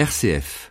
RCF.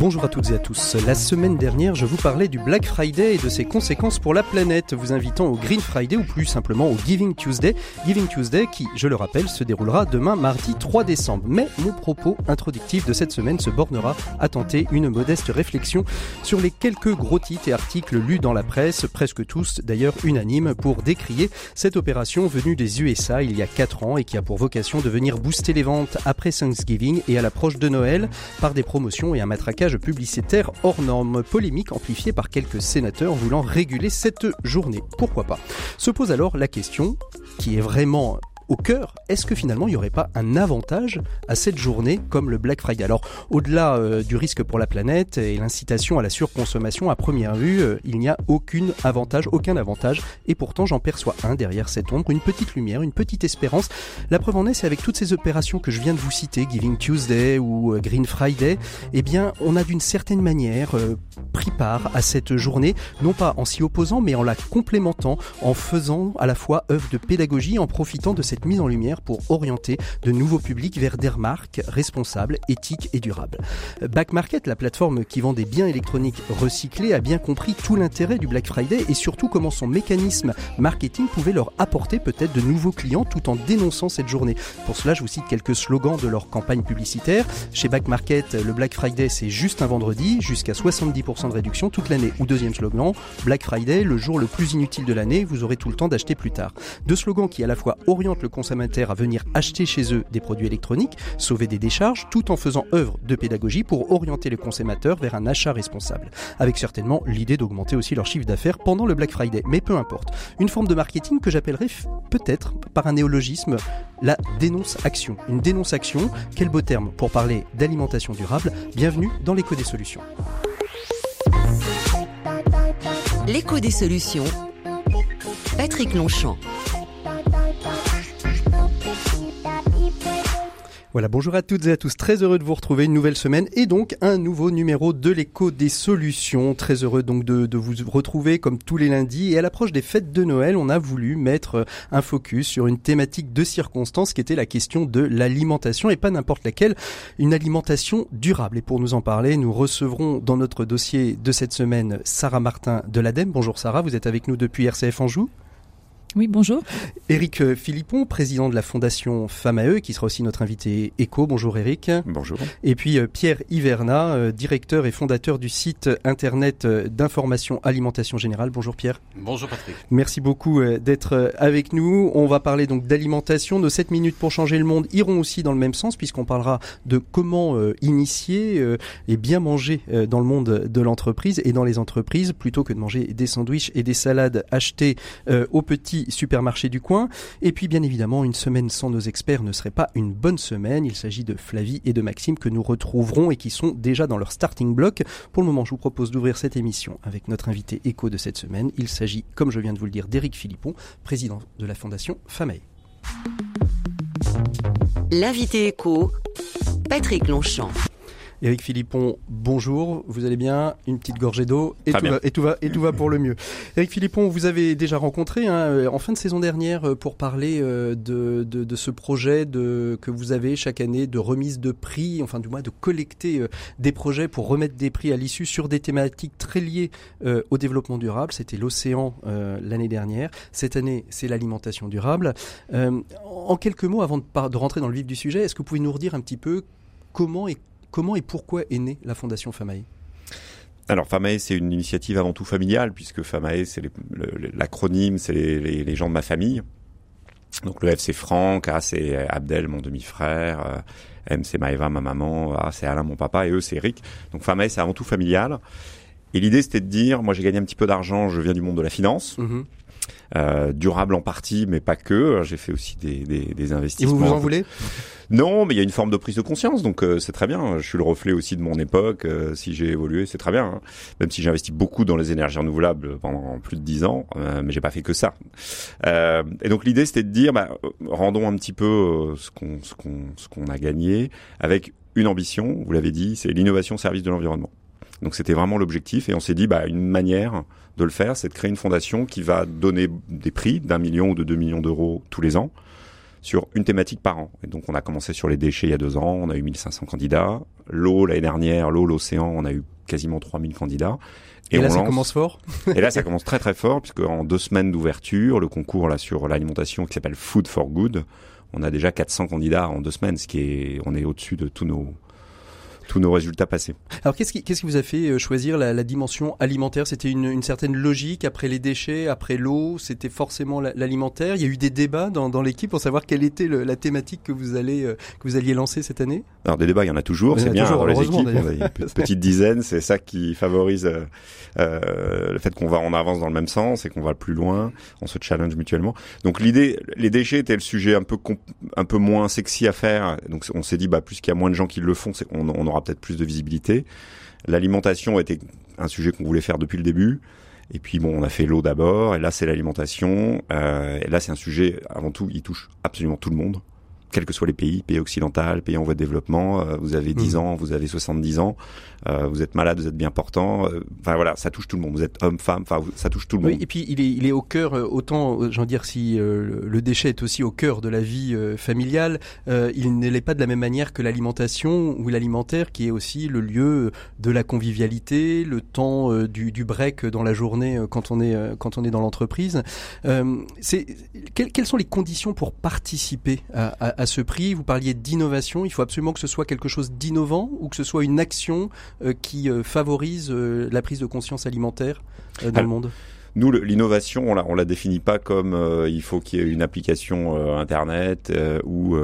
Bonjour à toutes et à tous. La semaine dernière, je vous parlais du Black Friday et de ses conséquences pour la planète, vous invitant au Green Friday ou plus simplement au Giving Tuesday. Giving Tuesday qui, je le rappelle, se déroulera demain mardi 3 décembre. Mais mon propos introductif de cette semaine se bornera à tenter une modeste réflexion sur les quelques gros titres et articles lus dans la presse, presque tous d'ailleurs unanimes, pour décrier cette opération venue des USA il y a 4 ans et qui a pour vocation de venir booster les ventes après Thanksgiving et à l'approche de Noël par des promotions et un matraquage publicitaire hors norme, polémique amplifiée par quelques sénateurs voulant réguler cette journée. Pourquoi pas? Se pose alors la question, qui est vraiment au cœur, est-ce que finalement il n'y aurait pas un avantage à cette journée comme le Black Friday? Alors au-delà euh, du risque pour la planète et l'incitation à la surconsommation à première vue, euh, il n'y a aucun avantage, aucun avantage et pourtant j'en perçois un derrière cette ombre, une petite lumière, une petite espérance. La preuve en est, c'est avec toutes ces opérations que je viens de vous citer, Giving Tuesday ou euh, Green Friday, eh bien on a d'une certaine manière pris part à cette journée, non pas en s'y opposant mais en la complémentant, en faisant à la fois œuvre de pédagogie, en profitant de cette mise en lumière pour orienter de nouveaux publics vers des marques responsables, éthiques et durables. Back Market, la plateforme qui vend des biens électroniques recyclés, a bien compris tout l'intérêt du Black Friday et surtout comment son mécanisme marketing pouvait leur apporter peut-être de nouveaux clients tout en dénonçant cette journée. Pour cela, je vous cite quelques slogans de leur campagne publicitaire. Chez Back Market, le Black Friday, c'est juste un vendredi, jusqu'à 70% de réduction toute l'année. Ou deuxième slogan, Black Friday, le jour le plus inutile de l'année, vous aurez tout le temps d'acheter plus tard. Deux slogans qui à la fois orientent le consommateurs à venir acheter chez eux des produits électroniques, sauver des décharges, tout en faisant œuvre de pédagogie pour orienter les consommateurs vers un achat responsable. Avec certainement l'idée d'augmenter aussi leur chiffre d'affaires pendant le Black Friday. Mais peu importe. Une forme de marketing que j'appellerais peut-être par un néologisme la dénonce-action. Une dénonce-action, quel beau terme pour parler d'alimentation durable. Bienvenue dans l'écho des solutions. L'écho des solutions. Patrick Longchamp. Voilà, bonjour à toutes et à tous. Très heureux de vous retrouver une nouvelle semaine et donc un nouveau numéro de l'écho des solutions. Très heureux donc de, de, vous retrouver comme tous les lundis. Et à l'approche des fêtes de Noël, on a voulu mettre un focus sur une thématique de circonstance qui était la question de l'alimentation et pas n'importe laquelle, une alimentation durable. Et pour nous en parler, nous recevrons dans notre dossier de cette semaine Sarah Martin de l'ADEME. Bonjour Sarah, vous êtes avec nous depuis RCF Anjou. Oui, bonjour. Éric euh, Philippon, président de la Fondation Femmes à eux, qui sera aussi notre invité éco. Bonjour Éric. Bonjour. Et puis euh, Pierre Hiverna, euh, directeur et fondateur du site internet d'information alimentation générale. Bonjour Pierre. Bonjour Patrick. Merci beaucoup d'être avec nous. On va parler donc d'alimentation. Nos 7 minutes pour changer le monde iront aussi dans le même sens puisqu'on parlera de comment initier et bien manger dans le monde de l'entreprise et dans les entreprises plutôt que de manger des sandwichs et des salades achetées aux petits supermarché du coin. Et puis bien évidemment, une semaine sans nos experts ne serait pas une bonne semaine. Il s'agit de Flavie et de Maxime que nous retrouverons et qui sont déjà dans leur starting block. Pour le moment, je vous propose d'ouvrir cette émission avec notre invité écho de cette semaine. Il s'agit, comme je viens de vous le dire, d'Éric Philippon, président de la Fondation Famaille. L'invité écho, Patrick Longchamp. Éric Philippon, bonjour, vous allez bien? Une petite gorgée d'eau et, tout va, et, tout va, et tout va pour le mieux. Éric Philippon, vous avez déjà rencontré hein, euh, en fin de saison dernière euh, pour parler euh, de, de, de, ce projet de, que vous avez chaque année de remise de prix, enfin du moins de collecter des projets pour remettre des prix à l'issue sur des thématiques très liées au développement durable. C'était l'océan l'année dernière. Cette année, c'est l'alimentation durable. en quelques mots, avant de, de rentrer dans le vif du sujet, est-ce que vous pouvez nous redire un petit peu comment et Comment et pourquoi est née la Fondation Famae alors Famae, c'est une initiative avant tout familiale, puisque Famae, c'est l'acronyme, c'est les, les, gens de ma famille. Donc le F c'est Franck, A c'est Abdel, mon demi-frère, euh, M c'est Maëva, ma maman, A c'est Alain, mon papa, et E c'est Eric. Donc Famae, c'est avant tout familial. Et l'idée c'était de dire, moi j'ai gagné un petit peu d'argent, je viens du monde de la finance. Mm-hmm. Euh, durable en partie, mais pas que. J'ai fait aussi des, des, des investissements. Et vous vous en voulez? Non, mais il y a une forme de prise de conscience, donc euh, c'est très bien. Je suis le reflet aussi de mon époque. Euh, si j'ai évolué, c'est très bien. Hein. Même si j'ai investi beaucoup dans les énergies renouvelables pendant plus de dix ans, mais j'ai pas fait que ça. et donc l'idée, c'était de dire, bah, rendons un petit peu ce qu'on ce qu'on ce qu'on a gagné avec une ambition. Vous l'avez dit, c'est l'innovation au service de l'environnement. Donc c'était vraiment l'objectif et on s'est dit bah une manière de le faire, c'est de créer une fondation qui va donner des prix d'un million ou de deux millions d'euros tous les ans sur une thématique par an. Et donc on a commencé sur les déchets il y a deux ans, on a eu 1500 candidats. L'eau l'année dernière, l'eau, l'océan, on a eu quasiment 3000 candidats. Et, là, ça commence fort. et là, ça commence très très fort, puisque en deux semaines d'ouverture, le concours là sur l'alimentation qui s'appelle Food for Good, on a déjà 400 candidats en deux semaines, ce qui est, on est au-dessus de tous nos tous nos résultats passés. Alors qu'est-ce qui, qu'est-ce qui vous a fait euh, choisir la, la dimension alimentaire? C'était une, une, certaine logique après les déchets, après l'eau, c'était forcément l'alimentaire? Il y a eu des débats dans, dans l'équipe pour savoir quelle était le, la thématique que vous allez euh, que vous alliez lancer cette année? Alors des débats, il y en a toujours. C'est bien toujours, dans les équipes, on a une petite dizaine. C'est ça qui favorise euh, euh, le fait qu'on va on avance dans le même sens et qu'on va plus loin. On se challenge mutuellement. Donc l'idée, les déchets étaient le sujet un peu un peu moins sexy à faire. Donc on s'est dit bah plus qu'il y a moins de gens qui le font, on, on aura peut-être plus de visibilité. L'alimentation était un sujet qu'on voulait faire depuis le début. Et puis bon, on a fait l'eau d'abord, et là c'est l'alimentation. Euh, et là c'est un sujet avant tout, il touche absolument tout le monde quels que soient les pays, pays occidental, pays en voie de développement, euh, vous avez 10 mmh. ans, vous avez 70 ans, euh, vous êtes malade, vous êtes bien portant, euh, enfin voilà, ça touche tout le monde, vous êtes homme, femme, enfin ça touche tout le monde. Oui, et puis il est, il est au cœur, autant, j'en dire, si le déchet est aussi au cœur de la vie familiale, il ne l'est pas de la même manière que l'alimentation ou l'alimentaire qui est aussi le lieu de la convivialité, le temps du, du break dans la journée quand on est, quand on est dans l'entreprise. c'est, quelles, quelles, sont les conditions pour participer à, à à ce prix. Vous parliez d'innovation. Il faut absolument que ce soit quelque chose d'innovant ou que ce soit une action euh, qui euh, favorise euh, la prise de conscience alimentaire dans le monde. Nous, l'innovation, on la, on la définit pas comme il faut qu'il y ait une application internet ou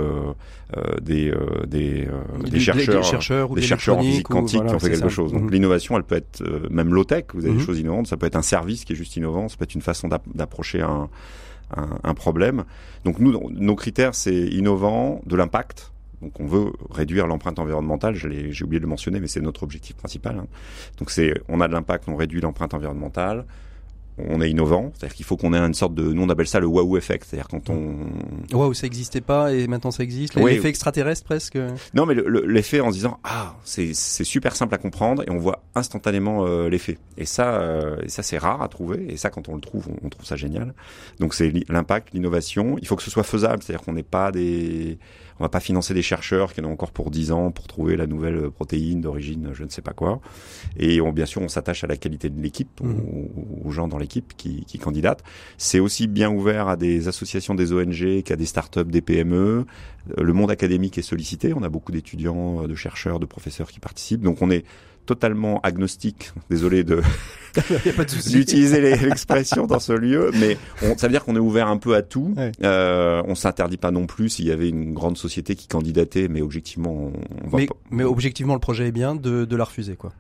des, des, des, chercheurs, des chercheurs, des chercheurs en physique quantique qui ont fait quelque chose. Donc mhm. l'innovation, elle peut être même low tech. Vous avez des mhm. choses innovantes. Ça peut être un service qui est juste innovant. Ça peut être une façon d'approcher un un, problème. Donc nous, nos critères, c'est innovant, de l'impact. Donc on veut réduire l'empreinte environnementale, j'ai oublié de le mentionner, mais c'est notre objectif principal. Hein. Donc c'est, on a de l'impact, on réduit l'empreinte environnementale, on est innovant, c'est-à-dire qu'il faut qu'on ait une sorte de, nous on appelle ça le waouh effect, c'est-à-dire quand on waouh ça n'existait pas et maintenant ça existe, l'effet extraterrestre presque. Non mais l'effet en se disant ah c'est c'est super simple à comprendre et on voit instantanément euh, l'effet. Et ça euh, et ça c'est rare à trouver. Et ça quand on le trouve on, on trouve ça génial. Donc c'est l'impact, l'innovation, il faut que ce soit faisable, c'est-à-dire qu'on n'ait pas des on va pas financer des chercheurs qui en ont encore pour 10 ans pour trouver la nouvelle protéine d'origine je ne sais pas quoi. Et on, bien sûr, on s'attache à la qualité de l'équipe, mmh. aux, gens dans l'équipe qui, qui candidatent. C'est aussi bien ouvert à des associations, des ONG, qu'à des startups, des PME. Le monde académique est sollicité. On a beaucoup d'étudiants, de chercheurs, de professeurs qui participent. Donc on est totalement agnostique. Désolé de d'utiliser l'expression dans ce lieu, mais on, ça veut dire qu'on est ouvert un peu à tout. Euh, on s'interdit pas non plus s'il y avait une grande société qui candidatait, mais objectivement, on, on mais, mais objectivement, le projet est bien de, de la refuser, quoi.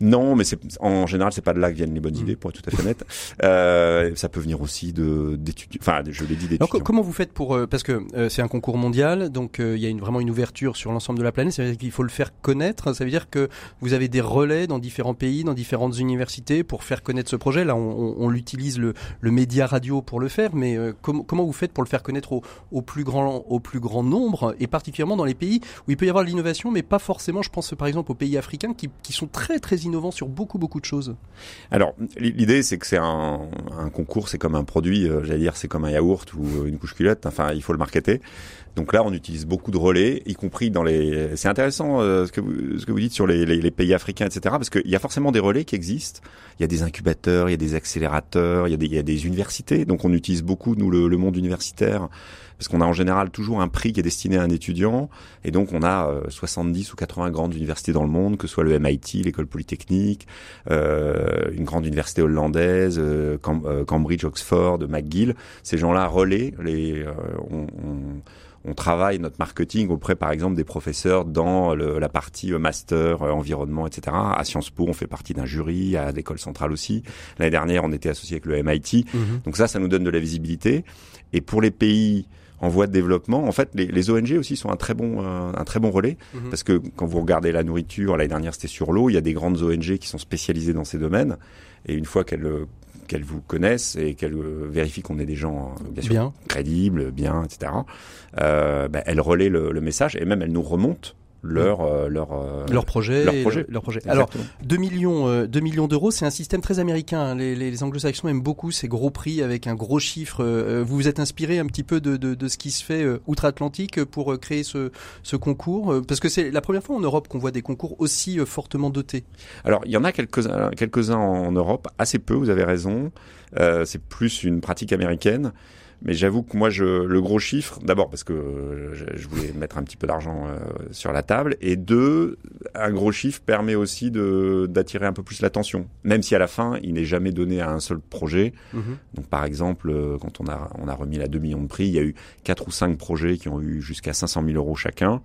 Non, mais c'est en général c'est pas de là que viennent les bonnes mm. idées, pour être tout à fait honnête. Euh, ça peut venir aussi de d'étudiants. Enfin, je l'ai dit d'étudiants. comment vous faites pour euh, parce que euh, c'est un concours mondial, donc euh, il y a une, vraiment une ouverture sur l'ensemble de la planète. Ça veut dire qu'il faut le faire connaître. Ça veut dire que vous avez des relais dans différents pays, dans différentes universités pour faire connaître ce projet. Là, on, on, l'utilise le, le média radio pour le faire, mais comment vous faites pour le faire connaître au, au, plus grand au plus grand nombre et particulièrement dans les pays où il peut y avoir de l'innovation, mais pas forcément. Je pense par exemple aux pays africains qui, qui sont très très innovant sur beaucoup beaucoup de choses. Alors l'idée c'est que c'est un, un, concours, c'est comme un produit, euh, j'allais dire c'est comme un yaourt ou euh, une couche culotte. Enfin il faut le marketer. Donc là, on utilise beaucoup de relais, y compris dans les. C'est intéressant euh, ce que vous ce que vous dites sur les, les, les pays africains, etc. Parce qu'il y a forcément des relais qui existent. Il y a des incubateurs, il y a des accélérateurs, il y a des, y a des universités. Donc on utilise beaucoup nous le, le monde universitaire parce qu'on a en général toujours un prix qui est destiné à un étudiant, et donc on a 70 euh, ou 80 grandes universités dans le monde, que ce soit le MIT, l'école polytechnique, euh, une grande université hollandaise, euh, Cambridge, Oxford, McGill. Ces gens-là relaient les, on, on on travaille notre marketing auprès, par exemple, des professeurs dans le, la partie master, environnement, etc. À Sciences Po, on fait partie d'un jury, à l'école centrale aussi. L'année dernière, on était associé avec le MIT. Mm-hmm. Donc ça, ça nous donne de la visibilité. Et pour les pays en voie de développement. En fait, les, les ONG aussi sont un très bon, euh, un très bon relais mhm. parce que quand vous regardez la nourriture, l'année dernière c'était sur l'eau, il y a des grandes ONG qui sont spécialisées dans ces domaines et une fois qu'elles qu'elles vous connaissent et qu'elles euh, vérifient qu'on est des gens euh, bien sûr crédibles, bien, etc. Euh, ben, elles relaient le, le, message et même elles nous remontent leur euh, leur euh, leur projet, leur et projet. le- leur projet. Alors Exactement. 2 millions, euh, 2 millions d'euros, c'est un système très américain. hein. Les, les, les anglo-saxons aiment beaucoup ces gros prix avec un gros chiffre. Euh, vous vous êtes inspiré un petit peu de, de, de ce qui se fait euh, outre-Atlantique pour euh, créer ce, ce concours Euh, Parce que c'est la première fois en Europe qu'on voit des concours aussi euh, fortement dotés. Alors, il y en a quelques-uns quelques-uns en Europe, assez peu, vous avez raison. Euh, c'est plus une pratique américaine. Mais j'avoue que moi, je, le gros chiffre, d'abord parce que euh, je, voulais mettre un petit peu d'argent euh, sur la table, et deux, un gros chiffre permet aussi de d'attirer un peu plus l'attention, même si à la fin, il n'est jamais donné à un seul projet. Donc par exemple, euh, quand on a, on a remis la 2 millions de prix, il y a eu quatre ou cinq projets qui ont eu jusqu'à 500 000 euros chacun.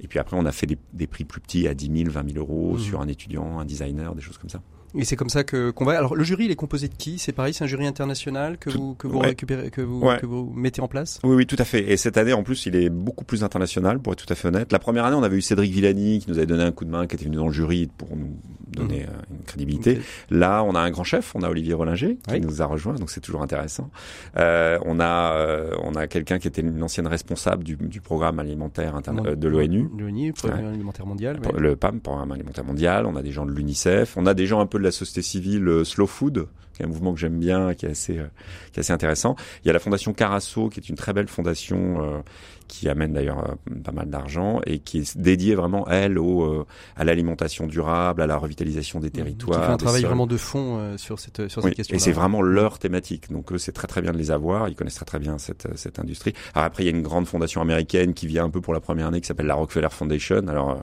Et puis après, on a fait des, des prix plus petits à 10 000, 20 000 euros Mhm. sur un étudiant, un designer, des choses comme ça. Et c'est comme ça que qu'on va. Alors le jury, il est composé de qui? C'est pareil, c'est un jury international que Tout- vous que vous ouais. récupérez, que vous Ouais. que vous mettez en place? Oui, oui, tout à fait. Et cette année, en plus, il est beaucoup plus international, pour être tout à fait honnête. La première année, on avait eu Cédric Villani qui nous avait donné un coup de main, qui était venu dans le jury pour nous donner Mhm. euh, une crédibilité. Là, on a un grand chef, on a Olivier Rollinger qui Oui. nous a rejoint, donc c'est toujours intéressant. Euh, on a euh, on a quelqu'un qui était une ancienne responsable du, du programme alimentaire de l'ONU. L'ONU, Programme alimentaire mondial. le PAM, Programme alimentaire mondial, on a des gens de l'UNICEF, on a des gens un peu de la société civile euh, Slow Food, qui est un mouvement que j'aime bien, qui est assez, euh, qui est assez intéressant. Il y a la fondation Carasso, qui est une très belle fondation euh, qui amène d'ailleurs pas mal d'argent et qui est dédiée vraiment elle au à l'alimentation durable, à la revitalisation des territoires. Qui fait un travail sols. vraiment de fond sur cette sur Oui, cette question. et c'est vraiment leur thématique. Donc eux, c'est très très bien de les avoir. Ils connaissent très très bien cette, cette industrie. Alors après, il y a une grande fondation américaine qui vient un peu pour la première année qui s'appelle la Rockefeller Foundation. Alors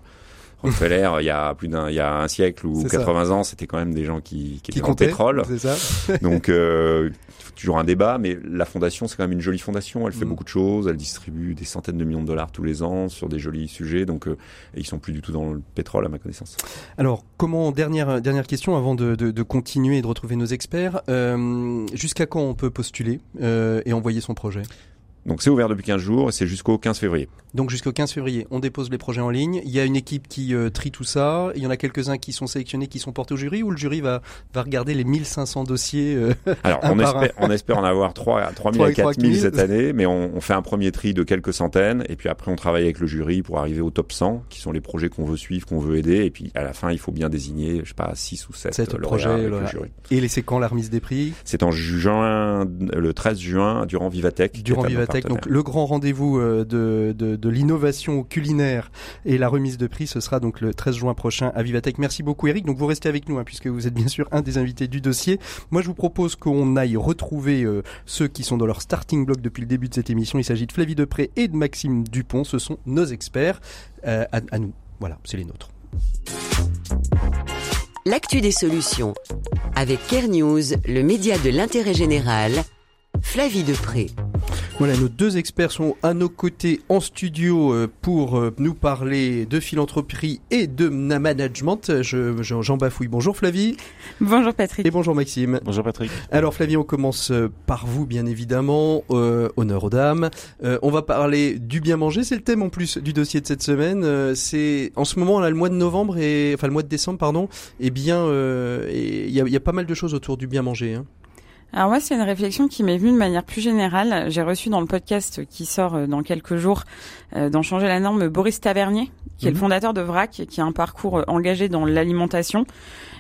Rockefeller, il y a plus d'un, il y a un siècle ou C'est ça. 80 ans, c'était quand même des gens qui, qui, qui étaient dans le comptait, pétrole. ça. Donc euh, toujours un débat, mais la fondation, c'est quand même une jolie fondation. Elle fait Mm. beaucoup de choses. Elle distribue des centaines de millions de dollars tous les ans sur des jolis sujets. Donc euh, et ils sont plus du tout dans le pétrole, à ma connaissance. Alors, comment dernière dernière question avant de, de, de continuer et de retrouver nos experts. euh, Jusqu'à quand on peut postuler et envoyer son projet? Donc c'est ouvert depuis 15 jours et c'est jusqu'au 15 février. Donc jusqu'au 15 février, on dépose les projets en ligne. Il y a une équipe qui euh, trie tout ça. Il y en a quelques-uns qui sont sélectionnés, qui sont portés au jury, ou le jury va va regarder les 1500 dossiers. euh, Alors, on espère, on espère en avoir 3 à 3 000 Trois à et trois 4 000 mille. cette année, mais on, on fait un premier tri de quelques centaines, et puis après on travaille avec le jury pour arriver au top 100, qui sont les projets qu'on veut suivre, qu'on veut aider, et puis à la fin il faut bien désigner, je sais pas, 6 ou 7, Sept lauréats projets, avec le jury. et c'est quand la remise des prix? C'est en juin, le 13 juin, durant Vivatech. Durant à donc le grand rendez-vous euh, de, de, de l'innovation culinaire et la remise de prix, ce sera donc le 13 juin prochain à Vivatech. Merci beaucoup Eric. Donc vous restez avec nous hein, puisque vous êtes bien sûr un des invités du dossier. Moi je vous propose qu'on aille retrouver euh, ceux qui sont dans leur starting block depuis le début de cette émission. Il s'agit de Flavie Depré et de Maxime Dupont. Ce sont nos experts. Euh, à, à nous. Voilà, c'est les nôtres. L'actu des solutions. Avec Care News, le média de l'intérêt général. Flavie Depré. Voilà, nos deux experts sont à nos côtés en studio euh, pour euh, nous parler de philanthropie et de na- management. Je, je- J'en bafouille. Bonjour Flavie Bonjour Patrick. et bonjour Maxime. Bonjour Patrick. Alors Flavie, on commence euh, par vous bien évidemment. Euh, honneur aux dames. Euh, on va parler du bien manger. C'est le thème en plus du dossier de cette semaine. Euh, c'est en ce moment là le mois de novembre et enfin le mois de décembre pardon. Et bien euh, il y, a, y a pas mal de choses autour du bien manger. Hein. Alors moi, c'est une réflexion qui m'est venue de manière plus générale. J'ai reçu dans le podcast qui sort euh, dans quelques jours euh, d'en changer la norme Boris Tavernier, qui est Mhm. le fondateur de VRAC, qui a un parcours euh, engagé dans l'alimentation.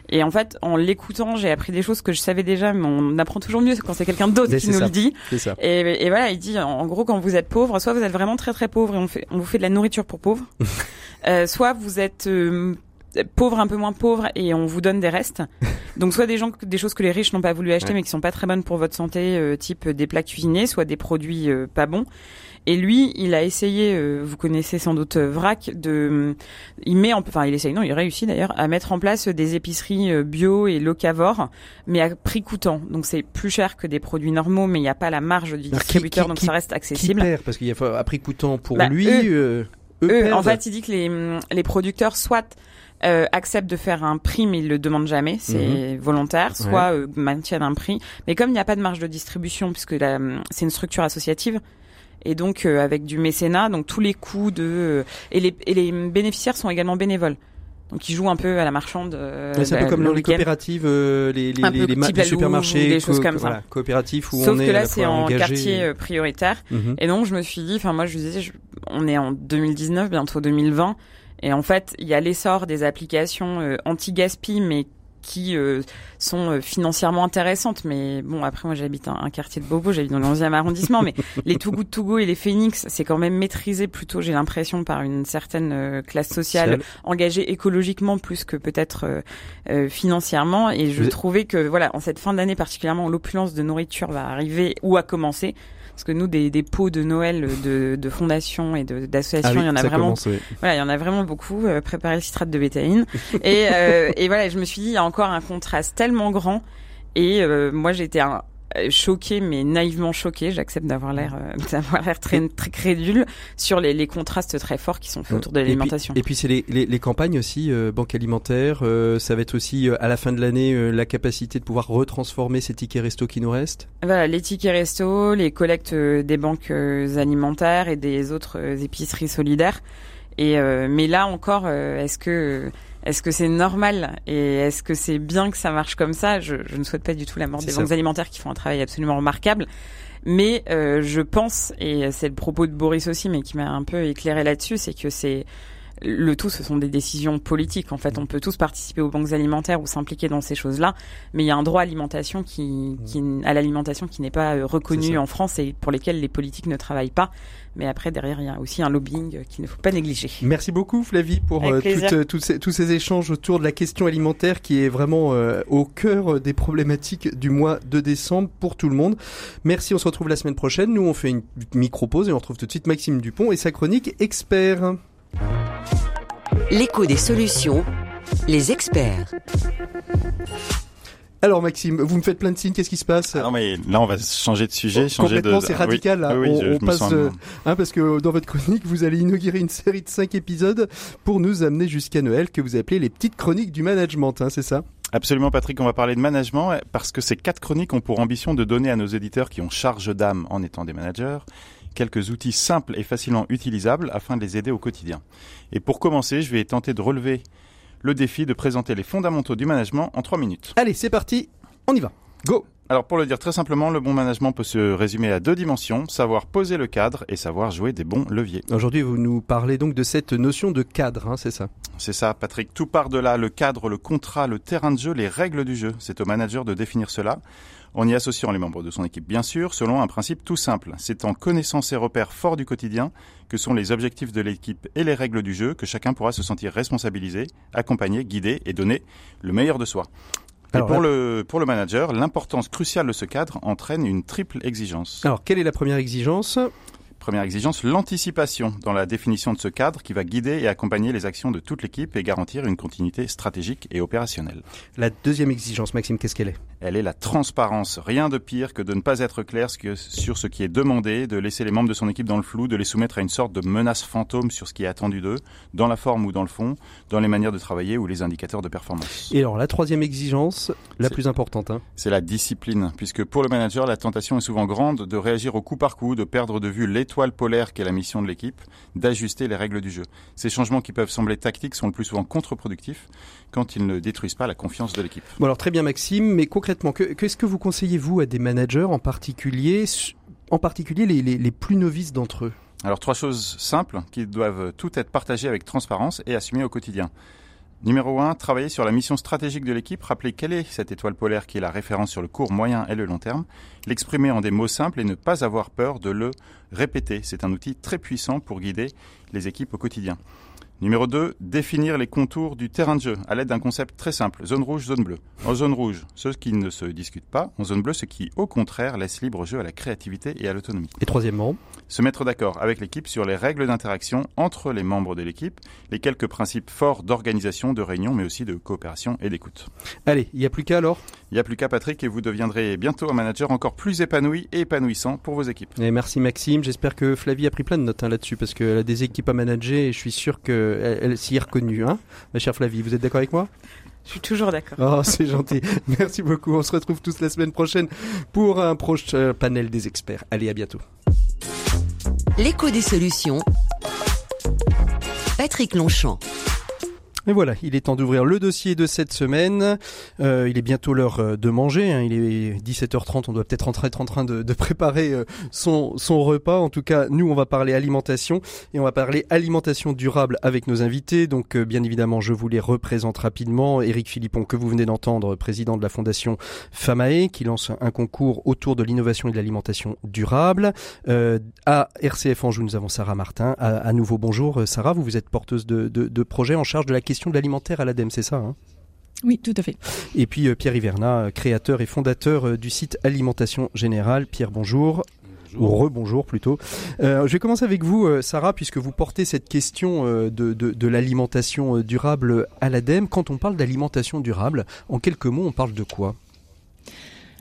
Et en fait, en l'écoutant, j'ai appris des choses que je savais déjà, mais on apprend toujours mieux quand c'est quelqu'un d'autre qui nous ça. le dit. Ça. Et, et voilà, il dit en gros quand vous êtes pauvre, soit vous êtes vraiment très très pauvre et on, fait, on vous fait de la nourriture pour pauvres, euh, soit vous êtes euh, pauvre un peu moins pauvre et on vous donne des restes. Donc soit des gens des choses que les riches n'ont pas voulu acheter Ouais. mais qui sont pas très bonnes pour votre santé, euh, type des plats cuisinés, soit des produits euh, pas bons. Et lui, il a essayé, euh, vous connaissez sans doute euh, Vrac, de, il met, en, enfin il essaye, non, il réussit d'ailleurs à mettre en place des épiceries euh, bio et locavores, mais à prix coûtant. Donc c'est plus cher que des produits normaux, mais il n'y a pas la marge du qui- distributeur, qui- donc qui- ça reste Qui accessible. perd parce qu'il y a à prix coûtant pour Bah, lui. eux- euh, eux en fait, il dit que les, les producteurs soit euh, acceptent de faire un prix, mais ils le demandent jamais, c'est volontaire, soit euh, maintiennent un prix. Mais comme il n'y a pas de marge de distribution, puisque la, c'est une structure associative, et donc euh, avec du mécénat, donc tous les coûts de euh, et les, et les bénéficiaires sont également bénévoles. Donc ils jouent un peu à la marchande. euh, Ouais, c'est un peu comme dans les coopératives, euh, les, les, les, les supermarchés, des choses co- comme ça. voilà, coopératifs où Sauf on est que là c'est en quartier prioritaire. Mhm. Et donc je me suis dit, enfin moi je disais, je- on est en 2019, bientôt 2020, Et en fait, il y a l'essor des applications anti-gaspi, mais qui euh, sont euh, financièrement intéressantes. Mais bon, après moi j'habite un, un, quartier de Bobo, j'habite dans le 11e arrondissement, mais les Too Good To Go et les Phoenix, c'est quand même maîtrisé plutôt, j'ai l'impression, par une certaine euh, classe sociale engagée écologiquement plus que peut-être financièrement. Et je trouvais que voilà, en cette fin d'année particulièrement, l'opulence de nourriture va arriver ou a commencé parce que nous des, des pots de Noël de, de fondations et d'associations, ah il y en a vraiment. Voilà, il y en a vraiment beaucoup. Euh, préparer le citrate de bétaïne. et, euh, et voilà, je me suis dit, il y a encore un contraste tellement grand. Et euh, moi, j'étais un, euh, choqué, mais naïvement choqué. J'accepte d'avoir l'air, euh, d'avoir l'air très, très crédule sur les, les, contrastes très forts qui sont faits autour de l'alimentation. Et puis, c'est les, les, les, campagnes aussi, euh, banque alimentaire. ça va être aussi à la fin de l'année la capacité de pouvoir retransformer ces tickets resto qui nous restent. Voilà, les tickets resto, les collectes des banques alimentaires et des autres épiceries solidaires. Et mais là encore, est-ce que est-ce que c'est normal et est-ce que c'est bien que ça marche comme ça? Je, je, ne souhaite pas du tout la mort des banques alimentaires qui font un travail absolument remarquable. Mais euh, je pense, et c'est le propos de Boris aussi, mais qui m'a un peu éclairé là-dessus, c'est que c'est le tout, ce sont des décisions politiques. En fait, on peut tous participer aux banques alimentaires ou s'impliquer dans ces choses-là, mais il y a un droit à l'alimentation qui, qui, à l'alimentation qui n'est pas euh, reconnu en France et pour lesquels les politiques ne travaillent pas. Mais après, derrière, il y a aussi un lobbying qu'il ne faut pas négliger. Merci beaucoup, Flavie, pour euh, euh, ces, tous ces échanges autour de la question alimentaire qui est vraiment au cœur des problématiques du mois de décembre pour tout le monde. Merci, on se retrouve la semaine prochaine. Nous, on fait une micro-pause et on retrouve tout de suite Maxime Dupont et sa chronique Expert. L'écho des solutions, les experts. Alors Maxime, vous me faites plein de signes, qu'est-ce qui se passe? Ah Non mais là on va changer de sujet, changer Complètement, c'est radical là. on, passe euh, hein, parce que dans votre chronique, vous allez inaugurer une série de cinq épisodes pour nous amener jusqu'à Noël que vous appelez les petites chroniques du management, hein, c'est ça? Absolument Patrick, on va parler de management parce que ces quatre chroniques ont pour ambition de donner à nos éditeurs qui ont charge d'âme en étant des managers quelques outils simples et facilement utilisables afin de les aider au quotidien. Et pour commencer, je vais tenter de relever le défi de présenter les fondamentaux du management en trois minutes. Allez, c'est parti, on y va. Go alors pour le dire très simplement, le bon management peut se résumer à deux dimensions, savoir poser le cadre et savoir jouer des bons leviers. Aujourd'hui, vous nous parlez donc de cette notion de cadre, hein, c'est ça? C'est ça, Patrick. Tout part de là, le cadre, le contrat, le terrain de jeu, les règles du jeu. C'est au manager de définir cela en y associant les membres de son équipe, bien sûr, selon un principe tout simple. C'est en connaissant ses repères forts du quotidien que sont les objectifs de l'équipe et les règles du jeu que chacun pourra se sentir responsabilisé, accompagné, guidé et donner le meilleur de soi. Et pour, le, pour le manager, l'importance cruciale de ce cadre entraîne une triple exigence. Alors, quelle est la première exigence? Première exigence, l'anticipation dans la définition de ce cadre qui va guider et accompagner les actions de toute l'équipe et garantir une continuité stratégique et opérationnelle. La deuxième exigence, Maxime, qu'est-ce qu'elle est? Elle est la transparence. Rien de pire que de ne pas être clair sur ce qui est demandé, de laisser les membres de son équipe dans le flou, de les soumettre à une sorte de menace fantôme sur ce qui est attendu d'eux, dans la forme ou dans le fond, dans les manières de travailler ou les indicateurs de performance. Et alors, la troisième exigence, la plus importante hein C'est la discipline, puisque pour le manager, la tentation est souvent grande de réagir au coup par coup, de perdre de vue l'étoile l'étoile polaire qu'est la mission de l'équipe, d'ajuster les règles du jeu. Ces changements qui peuvent sembler tactiques sont le plus souvent contre-productifs quand ils ne détruisent pas la confiance de l'équipe. Bon alors très bien Maxime, mais concrètement, qu'est-ce que vous conseillez vous à des managers en particulier, en particulier les, les plus novices d'entre eux? Alors trois choses simples qui doivent toutes être partagées avec transparence et assumées au quotidien. Numéro 1, travailler sur la mission stratégique de l'équipe, rappeler quelle est cette étoile polaire qui est la référence sur le court, moyen et le long terme, l'exprimer en des mots simples et ne pas avoir peur de le répéter. C'est un outil très puissant pour guider les équipes au quotidien. Numéro 2, définir les contours du terrain de jeu à l'aide d'un concept très simple, zone rouge, zone bleue. En zone rouge, ce qui ne se discute pas. En zone bleue, ce qui, au contraire, laisse libre jeu à la créativité et à l'autonomie. Et troisièmement Se mettre d'accord avec l'équipe sur les règles d'interaction entre les membres de l'équipe, les quelques principes forts d'organisation, de réunion, mais aussi de coopération et d'écoute. Allez, il n'y a plus qu'à alors? Il n'y a plus qu'à Patrick et vous deviendrez bientôt un manager encore plus épanoui et épanouissant pour vos équipes. Et merci Maxime, j'espère que Flavie a pris plein de notes hein, là-dessus parce qu'elle a des équipes à manager et je suis sûr que elle, s'y est reconnue. Hein Ma chère Flavie, vous êtes d'accord avec moi? Je suis toujours d'accord. Oh, c'est gentil. Merci beaucoup. On se retrouve tous la semaine prochaine pour un prochain panel des experts. Allez, à bientôt. L'écho des solutions. Patrick Longchamp. Et voilà, il est temps d'ouvrir le dossier de cette semaine. Euh, il est bientôt l'heure euh, de manger. Hein. Il est 17h30. On doit peut-être être en train de, préparer euh, son, repas. En tout cas, nous, on va parler alimentation et on va parler alimentation durable avec nos invités. Donc, bien évidemment, je vous les représente rapidement. Éric Philippon, que vous venez d'entendre, président de la fondation Famae, qui lance un concours autour de l'innovation et de l'alimentation durable. à RCF Anjou, nous avons Sarah Martin. À, nouveau, bonjour Sarah. Vous, vous êtes porteuse de, de, de projet en charge de la question question de l'alimentaire à l'ADEME, c'est ça hein? Oui, tout à fait. Et puis euh, Pierre Hiverna, créateur et fondateur euh, du site Alimentation Générale. Pierre, bonjour. Ou rebonjour plutôt. Euh, je vais commencer avec vous, Sarah, puisque vous portez cette question de, de, de l'alimentation durable à l'ADEME. Quand on parle d'alimentation durable, en quelques mots, on parle de quoi?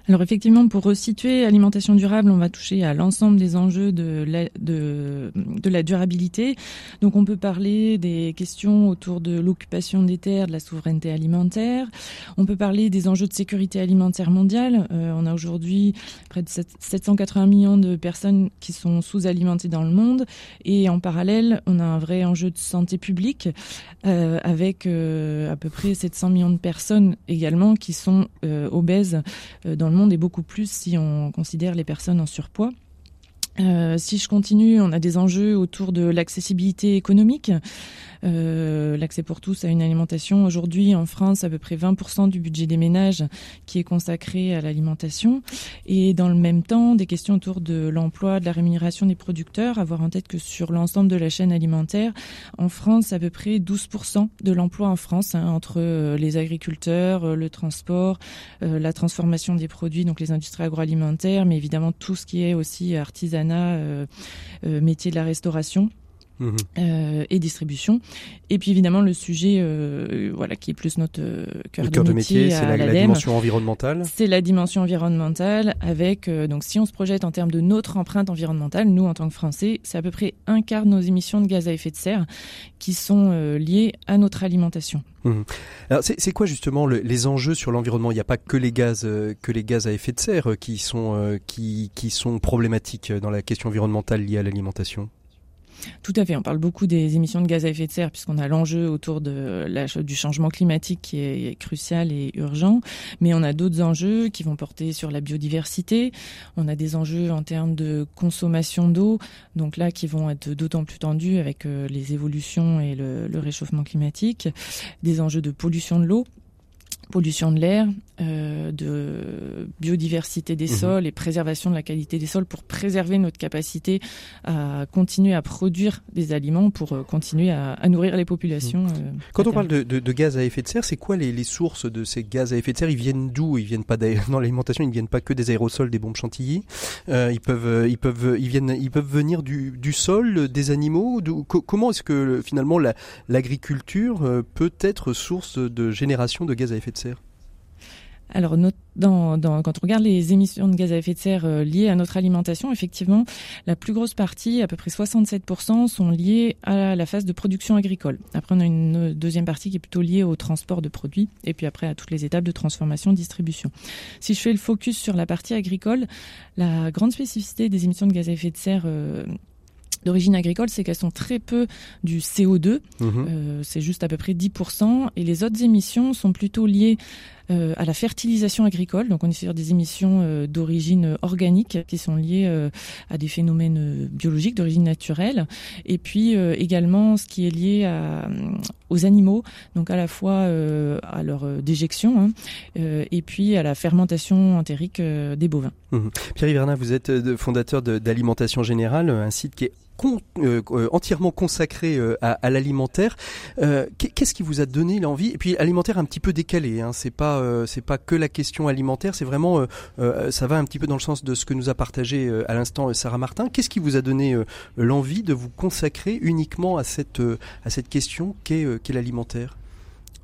Alors effectivement, pour resituer alimentation durable, on va toucher à l'ensemble des enjeux de la, durabilité. Donc on peut parler des questions autour de l'occupation des terres, de la souveraineté alimentaire. On peut parler des enjeux de sécurité alimentaire mondiale. Euh, on a aujourd'hui près de 780 millions de personnes qui sont sous-alimentées dans le monde. Et en parallèle, on a un vrai enjeu de santé publique euh, avec euh, à peu près 700 millions de personnes également qui sont obèses dans le monde et beaucoup plus si on considère les personnes en surpoids. Euh, si je continue, on a des enjeux autour de l'accessibilité économique. Euh, l'accès pour tous à une alimentation. Aujourd'hui, en France, à peu près 20% du budget des ménages qui est consacré à l'alimentation. Et dans le même temps, des questions autour de l'emploi, de la rémunération des producteurs. Avoir en tête que sur l'ensemble de la chaîne alimentaire, en France, à peu près 12% de l'emploi en France, hein, entre euh, les agriculteurs, le transport, la transformation des produits, donc les industries agroalimentaires, mais évidemment tout ce qui est aussi artisanat, métier de la restauration. Mhm. Euh, et distribution. Et puis évidemment le sujet, euh, voilà, qui est plus notre euh, cœur, de, métier, c'est la, dimension environnementale. C'est la dimension environnementale avec donc si on se projette en termes de notre empreinte environnementale, nous en tant que Français, c'est à peu près un quart de nos émissions de gaz à effet de serre qui sont liées à notre alimentation. Mhm. Alors c'est quoi justement les enjeux sur l'environnement? Il n'y a pas que les gaz que les gaz à effet de serre qui sont qui, qui sont problématiques dans la question environnementale liée à l'alimentation? Tout à fait. On parle beaucoup des émissions de gaz à effet de serre puisqu'on a l'enjeu autour de la, du changement climatique qui est crucial et urgent. Mais on a d'autres enjeux qui vont porter sur la biodiversité. On a des enjeux en termes de consommation d'eau, donc là qui vont être d'autant plus tendus avec euh, les évolutions et le, le réchauffement climatique. Des enjeux de pollution de l'eau pollution de l'air, euh, de biodiversité des mhm. sols et préservation de la qualité des sols pour préserver notre capacité à continuer à produire des aliments pour euh, continuer à, nourrir les populations. Mhm. Euh, Quand on parle de, gaz à effet de serre, c'est quoi les, sources de ces gaz à effet de serre? Ils viennent d'où? Ils viennent pas dans l'alimentation, ils ne viennent pas que des aérosols, des bombes chantilly. ils peuvent, ils peuvent, ils viennent, ils peuvent venir du, sol, des animaux. comment est-ce que finalement l'agriculture peut être source de génération de gaz à effet de serre? Alors, quand on regarde les émissions de gaz à effet de serre euh, liées à notre alimentation, effectivement, la plus grosse partie, à peu près 67%, sont liées à la phase de production agricole. Après, on a une deuxième partie qui est plutôt liée au transport de produits, et puis après à toutes les étapes de transformation, distribution. Si je fais le focus sur la partie agricole, la grande spécificité des émissions de gaz à effet de serre euh, d'origine agricole, c'est qu'elles sont très peu du CO2. Mhm. Euh, c'est juste à peu près 10%. Et les autres émissions sont plutôt liées euh, à la fertilisation agricole. Donc on est sur des émissions euh, d'origine organique qui sont liées euh, à des phénomènes biologiques d'origine naturelle. Et puis également ce qui est lié aux animaux, donc à la fois à leur déjection hein, et puis à la fermentation entérique des bovins. Mhm. Pierre Hivernin, vous êtes fondateur d'Alimentation Générale, un site qui est entièrement consacré à, l'alimentaire. Qu'est-ce qui vous a donné l'envie? Et puis alimentaire un petit peu décalé, hein, c'est pas euh, pas que la question alimentaire, c'est vraiment euh, euh, ça va un petit peu dans le sens de ce que nous a partagé à l'instant Sarah Martin. Qu'est-ce qui vous a donné l'envie de vous consacrer uniquement à cette question qu'est qu'est l'alimentaire?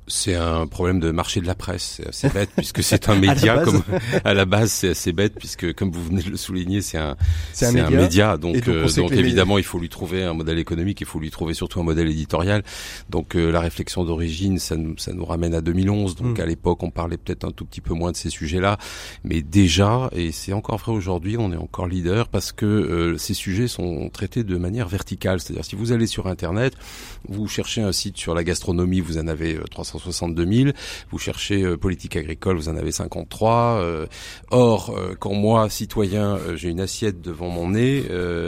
C'est un problème de marché de la presse. C'est assez bête puisque c'est un média. comme à la base, c'est assez bête puisque, comme vous venez de le souligner, c'est un, c'est un, média. Donc, donc, euh, évidemment, il faut lui trouver un modèle économique. Il faut lui trouver surtout un modèle éditorial. Donc, euh, la réflexion d'origine, ça nous, ça nous ramène à 2011. Donc, hmm. à l'époque, on parlait peut-être un tout petit peu moins de ces sujets-là, mais déjà, et c'est encore vrai aujourd'hui, on est encore leader parce que euh, ces sujets sont traités de manière verticale. C'est-à-dire, si vous allez sur Internet, vous cherchez un site sur la gastronomie, vous en avez 300 62 000. Vous cherchez euh, politique agricole, vous en avez 53. Euh, or, euh, quand moi, citoyen, j'ai une assiette devant mon nez,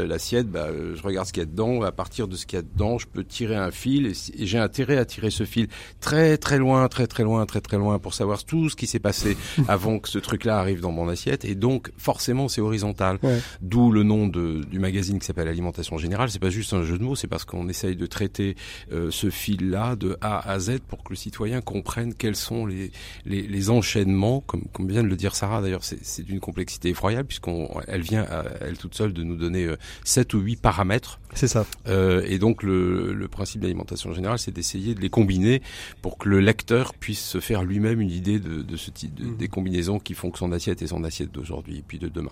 l'assiette, bah, je regarde ce qu'il y a dedans. À partir de ce qu'il y a dedans, je peux tirer un fil et, j'ai intérêt à tirer ce fil très très loin, très très loin, très très loin pour savoir tout ce qui s'est passé avant que ce truc-là arrive dans mon assiette. Et donc, forcément, c'est horizontal. D'où le nom de, du magazine qui s'appelle Alimentation Générale. C'est pas juste un jeu de mots, c'est parce qu'on essaye de traiter ce fil-là de A à Z pour que le citoyen comprennent quels sont les, enchaînements, comme, vient de le dire Sarah d'ailleurs, c'est d'une complexité effroyable puisqu'elle vient elle toute seule de nous donner euh, sept ou huit paramètres. C'est ça. Euh, et donc le, le principe d'alimentation générale, c'est d'essayer de les combiner pour que le lecteur puisse se faire lui-même une idée de, de ce type de, mmh. des combinaisons qui font que son assiette est son assiette d'aujourd'hui et puis de demain.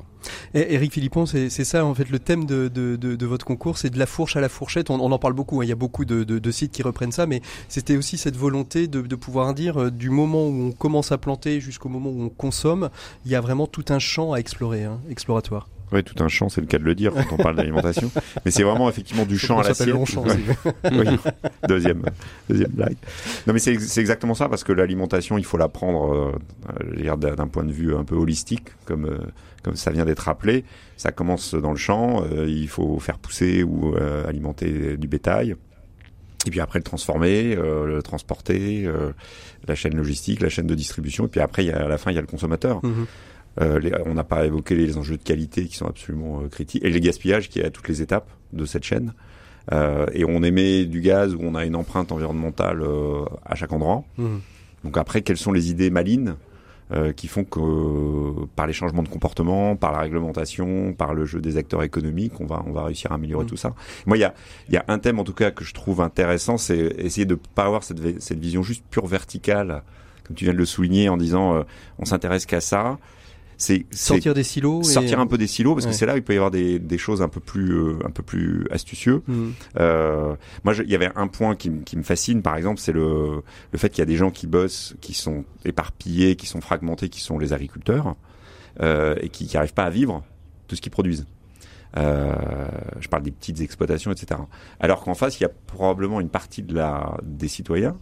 Et Eric Philippon, c'est ça en fait le thème de, de, de, votre concours, c'est de la fourche à la fourchette. On, on en parle beaucoup, hein. il y a beaucoup de, sites qui reprennent ça, mais c'était aussi cette volonté de, de pouvoir dire euh, du moment où on commence à planter jusqu'au moment où on consomme, il y a vraiment tout un champ à explorer, hein, exploratoire. Oui, tout un champ, c'est le cas de le dire quand on parle d'alimentation. Mais c'est vraiment effectivement du champ à l'assiette. oui. Deuxième, deuxième blague. Non, mais c'est exactement ça parce que l'alimentation, il faut la prendre euh, d'un point de vue un peu holistique, comme euh, comme ça vient d'être rappelé. Ça commence dans le champ. il faut faire pousser ou alimenter du bétail. Et puis après le transformer, euh, le transporter, euh, la chaîne logistique, la chaîne de distribution. Et puis après, y a, à la fin, il y a le consommateur. Mhm. Euh, les, on n'a pas évoqué les enjeux de qualité qui sont absolument critiques et les gaspillages qui est à toutes les étapes de cette chaîne. et on émet du gaz où on a une empreinte environnementale à chaque endroit. Mhm. Donc après, quelles sont les idées malines euh, qui font que par les changements de comportement, par la réglementation, par le jeu des acteurs économiques, on va on va réussir à améliorer mm. tout ça. Moi, il y a il y a un thème en tout cas que je trouve intéressant, c'est essayer de pas avoir cette cette vision juste pure verticale, comme tu viens de le souligner en disant euh, on s'intéresse qu'à ça c'est sortir des silos, sortir un peu des silos parce que c'est là où il peut y avoir des, des choses un peu plus euh, un peu plus astucieux. Mm. Euh, moi, il y avait un point qui, qui me fascine, par exemple, c'est le le fait qu'il y a des gens qui bossent, qui sont éparpillés, qui sont fragmentés, qui sont les agriculteurs euh, et qui n'arrivent pas à vivre de ce qu'ils produisent. Euh, je parle des petites exploitations, etc. Alors qu'en face, il y a probablement une partie de la des citoyens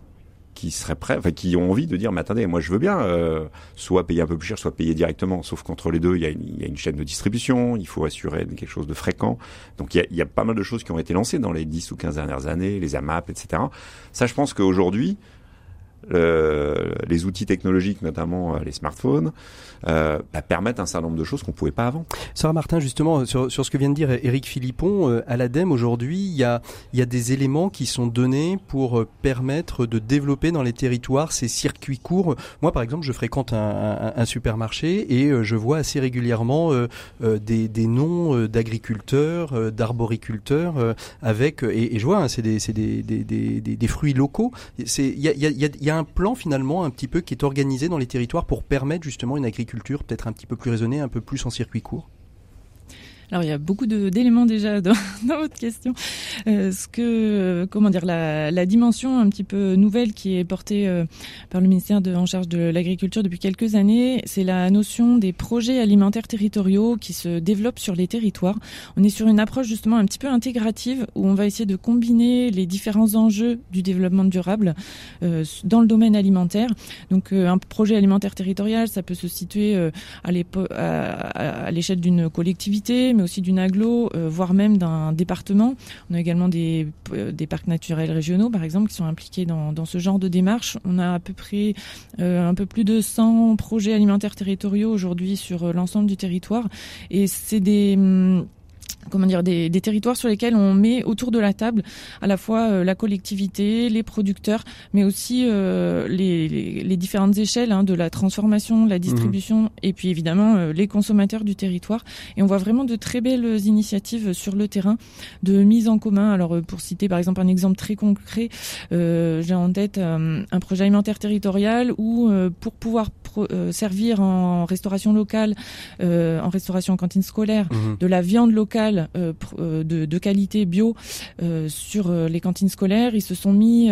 qui seraient prêts, enfin qui ont envie de dire, mais attendez, moi je veux bien, euh, soit payer un peu plus cher, soit payer directement. Sauf qu'entre les deux, il y, a une, chaîne de distribution, il faut assurer quelque chose de fréquent. Donc il y, a, il y, a, pas mal de choses qui ont été lancées dans les 10 ou 15 dernières années, les AMAP, etc. Ça, je pense qu'aujourd'hui, euh, les outils technologiques, notamment euh, les smartphones, euh, bah, permettent un certain nombre de choses qu'on pouvait pas avant. Sarah Martin, justement, sur, ce que vient de dire Eric Philippon, à l'ADEME aujourd'hui, il y a, des éléments qui sont donnés pour permettre de développer dans les territoires ces circuits courts. Moi, par exemple, je fréquente un, supermarché et je vois assez régulièrement des, noms d'agriculteurs, d'arboriculteurs, avec et, je vois, hein, c'est des, fruits locaux. Il y a un plan finalement un petit peu qui est organisé dans les territoires pour permettre justement une agriculture culture peut-être un petit peu plus raisonnée, un peu plus en circuit court? Alors il y a beaucoup d'éléments déjà dans, votre question. Euh, ce que, euh, comment dire, la, la, dimension un petit peu nouvelle qui est portée euh, par le ministère de, en charge de l'agriculture depuis quelques années, c'est la notion des projets alimentaires territoriaux qui se développent sur les territoires. On est sur une approche justement un petit peu intégrative où on va essayer de combiner les différents enjeux du développement durable euh, dans le domaine alimentaire. Donc un projet alimentaire territorial, ça peut se situer à l'échelle d'une collectivité mais aussi d'une aglo, euh, voire même d'un département. On a également des, euh, des, parcs naturels régionaux, par exemple, qui sont impliqués dans, dans ce genre de démarche. On a à peu près euh, un peu plus de 100 projets alimentaires territoriaux aujourd'hui sur l'ensemble du territoire. Et c'est des... Hum, comment dire des, des, territoires sur lesquels on met autour de la table à la fois euh, la collectivité, les producteurs, mais aussi euh, les, les, les, différentes échelles hein, de la transformation, la distribution mmh. et puis évidemment euh, les consommateurs du territoire. Et on voit vraiment de très belles initiatives sur le terrain de mise en commun. Alors pour citer par exemple un exemple très concret, j'ai en tête un projet alimentaire territorial où pour pouvoir servir en restauration locale, en restauration en cantine scolaire, mmh. de la viande locale euh, euh, de, de, qualité bio euh, sur les cantines scolaires. Ils se sont mis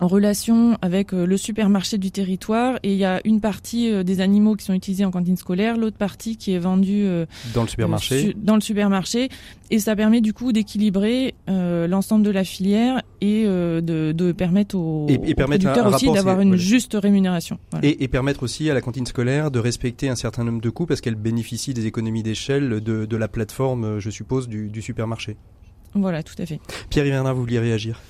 en relation avec le supermarché du territoire et il y a une partie des animaux qui sont utilisés en cantine scolaire, l'autre partie qui est vendue dans le supermarché. dans le supermarché et ça permet du coup d'équilibrer l'ensemble de la filière et de, de, permettre aux, et, producteurs aussi d'avoir une juste rémunération. Et, et, permettre aussi à la cantine scolaire de respecter un certain nombre de coûts parce qu'elle bénéficie des économies d'échelle de, de la plateforme, je suppose, du, du supermarché. Voilà, tout à fait. Pierre Yvernin, vous vouliez réagir?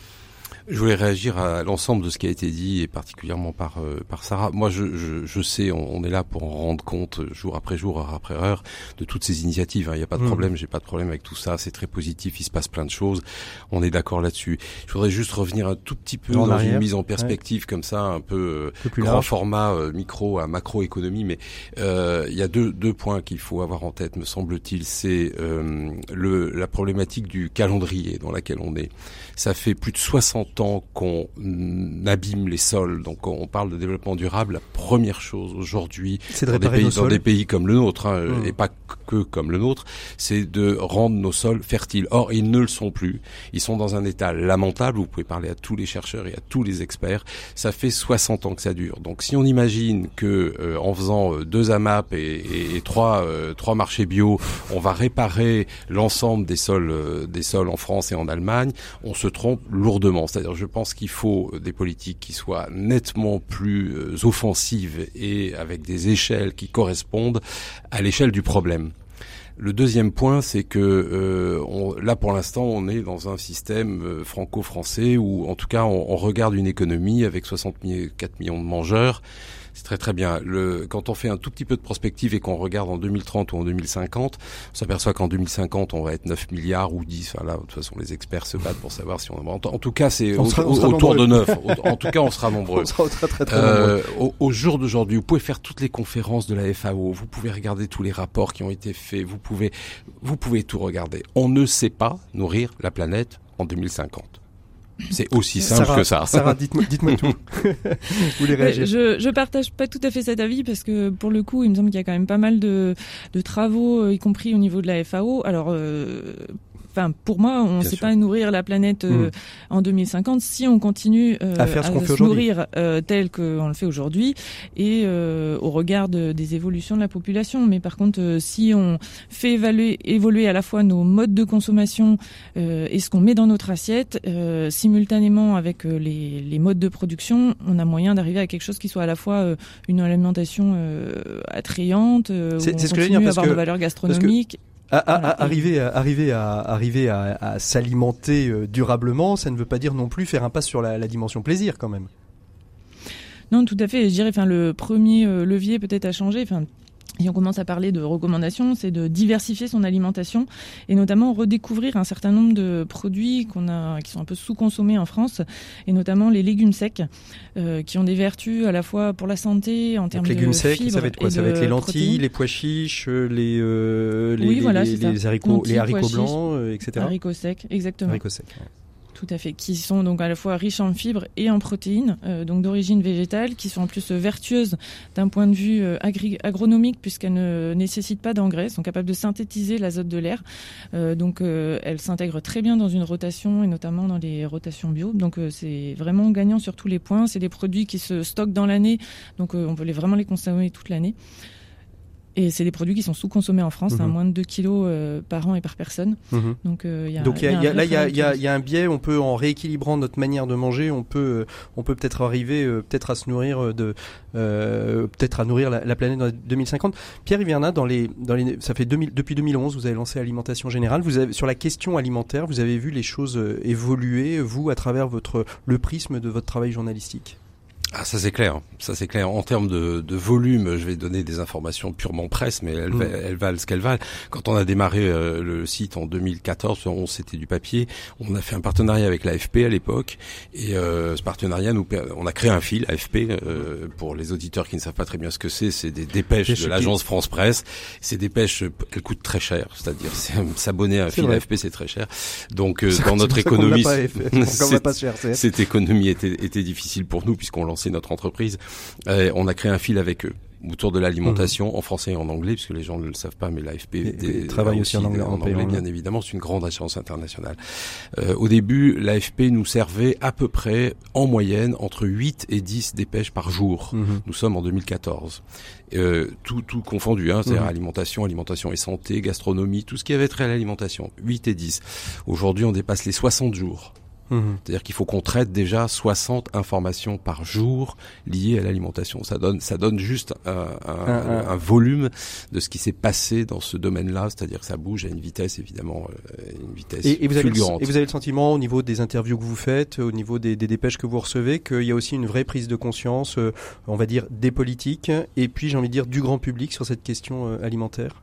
Je voulais réagir à l'ensemble de ce qui a été dit et particulièrement par euh, par Sarah. Moi, je, je, je sais, on, est là pour en rendre compte jour après jour, heure après heure, de toutes ces initiatives. Hein. Il n'y a pas de mmh. problème, j'ai pas de problème avec tout ça. C'est très positif, il se passe plein de choses. On est d'accord là-dessus. Je voudrais juste revenir un tout petit peu dans une mise en perspective comme ça, un peu, euh, grand format euh, micro à macroéconomie. Mais il y a deux deux points qu'il faut avoir en tête, me semble-t-il. C'est le la problématique du calendrier dans laquelle on est. Ça fait plus de 60 ans qu'on abîme les sols, donc on parle de développement durable. La première chose aujourd'hui, dans, des pays, dans des pays comme le nôtre, hein, mmh. et pas que comme le nôtre, c'est de rendre nos sols fertiles. Or, ils ne le sont plus. Ils sont dans un état lamentable. Vous pouvez parler à tous les chercheurs et à tous les experts. Ça fait 60 ans que ça dure. Donc, si on imagine que euh, en faisant euh, deux AMAP et, et, trois euh, trois marchés bio, on va réparer l'ensemble des sols des sols en France et en Allemagne, on se trompe lourdement. Je pense qu'il faut des politiques qui soient nettement plus euh, offensives et avec des échelles qui correspondent à l'échelle du problème. Le deuxième point, c'est que euh, là, pour l'instant, on est dans un système euh, franco-français où, en tout cas, on, on, regarde une économie avec 64 millions de mangeurs c'est très très bien. Le, quand on fait un tout petit peu de prospective et qu'on regarde en 2030 ou en 2050, on s'aperçoit qu'en 2050 on va être 9 milliards ou 10. Enfin là, de toute façon, les experts se battent pour savoir si on. En, en tout cas, c'est autour de 9. en tout cas, on sera nombreux. on sera très, très, très euh, Au, au, jour d'aujourd'hui, vous pouvez faire toutes les conférences de la FAO. Vous pouvez regarder tous les rapports qui ont été faits. Vous pouvez, vous pouvez tout regarder. On ne sait pas nourrir la planète en 2050. C'est aussi simple que ça. Sarah, dites-moi dites tout. Vous voulez réagir je, je partage pas tout à fait cet avis parce que pour le coup, il me semble qu'il y a quand même pas mal de, de travaux, euh, y compris au niveau de la FAO. Alors, euh, Enfin, pour moi, on ne sait pas nourrir la planète euh, hmm. en 2050 si on continue euh, à, faire ce se nourrir euh, tel qu'on le fait aujourd'hui et euh, au regard des évolutions de la population. Mais par contre, si on fait évaluer, évoluer à la fois nos modes de consommation et ce qu'on met dans notre assiette, simultanément avec les, les, modes de production, on a moyen d'arriver à quelque chose qui soit à la fois une alimentation attrayante, c'est ce que je veux dire, avoir de valeur gastronomique arriver, à, arriver à arriver à, s'alimenter euh, durablement, ça ne veut pas dire non plus faire un pas sur la, la dimension plaisir quand même. Non, tout à fait. Je dirais, enfin, le premier euh, levier peut-être à changer, enfin, si on commence à parler de recommandations, c'est de diversifier son alimentation et notamment redécouvrir un certain nombre de produits qu'on a, qui sont un peu sous-consommés en France, et notamment les légumes secs, euh, qui ont des vertus à la fois pour la santé en termes légumes de secs, ça va être quoi Ça va être les lentilles, les pois chiches, les euh, les, oui, voilà, les, les, haricots, les haricots blancs, euh, etc. Haricots secs, exactement. Haricots secs. Tout à fait, qui sont donc à la fois riches en fibres et en protéines, euh, donc d'origine végétale, qui sont en plus vertueuses d'un point de vue euh, agronomique puisqu'elles ne nécessitent pas d'engrais, sont capables de synthétiser l'azote de l'air. Euh, donc elles s'intègrent très bien dans une rotation et notamment dans les rotations bio. Donc c'est vraiment gagnant sur tous les points. C'est des produits qui se stockent dans l'année, donc on peut vraiment les consommer toute l'année. Et c'est des produits qui sont sous-consommés en France, à mhm. moins de 2 kilos euh, par an et par personne. Mhm. Donc, euh, y a, Donc y a, y a, là, il y a, y, un biais. On peut, en rééquilibrant notre manière de manger, on peut, euh, on peut peut-être arriver, peut-être à se nourrir de, peut-être à nourrir la, planète dans 2050. Pierre Hiverna, dans les, dans les, ça fait 2000, depuis 2011, vous avez lancé Alimentation Générale. Vous avez, sur la question alimentaire, vous avez vu les choses évoluer, vous, à travers votre, le prisme de votre travail journalistique? Ah, ça c'est clair, ça c'est clair. En termes de, de, volume, je vais donner des informations purement presse, mais elles, mm. valent ce qu'elles valent. Quand on a démarré euh, le site en 2014, on c'était du papier. On a fait un partenariat avec l'AFP à l'époque, et euh, ce partenariat nous, on a créé un fil AFP euh, pour les auditeurs qui ne savent pas très bien ce que c'est. C'est des dépêches de l'agence France Presse. Ces dépêches, elles coûtent très cher, c'est-à-dire s'abonner à un fil AFP, c'est très cher. Donc dans notre économie, cette économie était, était difficile pour nous puisqu'on lançait notre entreprise. Euh, on a créé un fil avec eux autour de l'alimentation mmh. en français et en anglais puisque les gens ne le savent pas mais l'AFP travaille aussi, en anglais, en anglais bien évidemment c'est une grande agence internationale euh, au début l'AFP nous servait à peu près en moyenne entre 8 et 10 dépêches par jour mmh. nous sommes en 2014 euh, tout, tout confondu hein, c'est-à-dire mmh. alimentation alimentation et santé gastronomie tout ce qui avait trait à l'alimentation 8 et 10 aujourd'hui on dépasse les 60 jours Mhm. C'est-à-dire qu'il faut qu'on traite déjà 60 informations par jour liées à l'alimentation. Ça donne, ça donne juste un, un, un, volume de ce qui s'est passé dans ce domaine-là, c'est-à-dire que ça bouge à une vitesse évidemment, euh, une vitesse et, et vous fulgurante. Avez, et vous avez le sentiment au niveau des interviews que vous faites, au niveau des, des dépêches que vous recevez, qu'il y a aussi une vraie prise de conscience, euh, on va dire des politiques, et puis j'ai envie de dire du grand public sur cette question euh, alimentaire?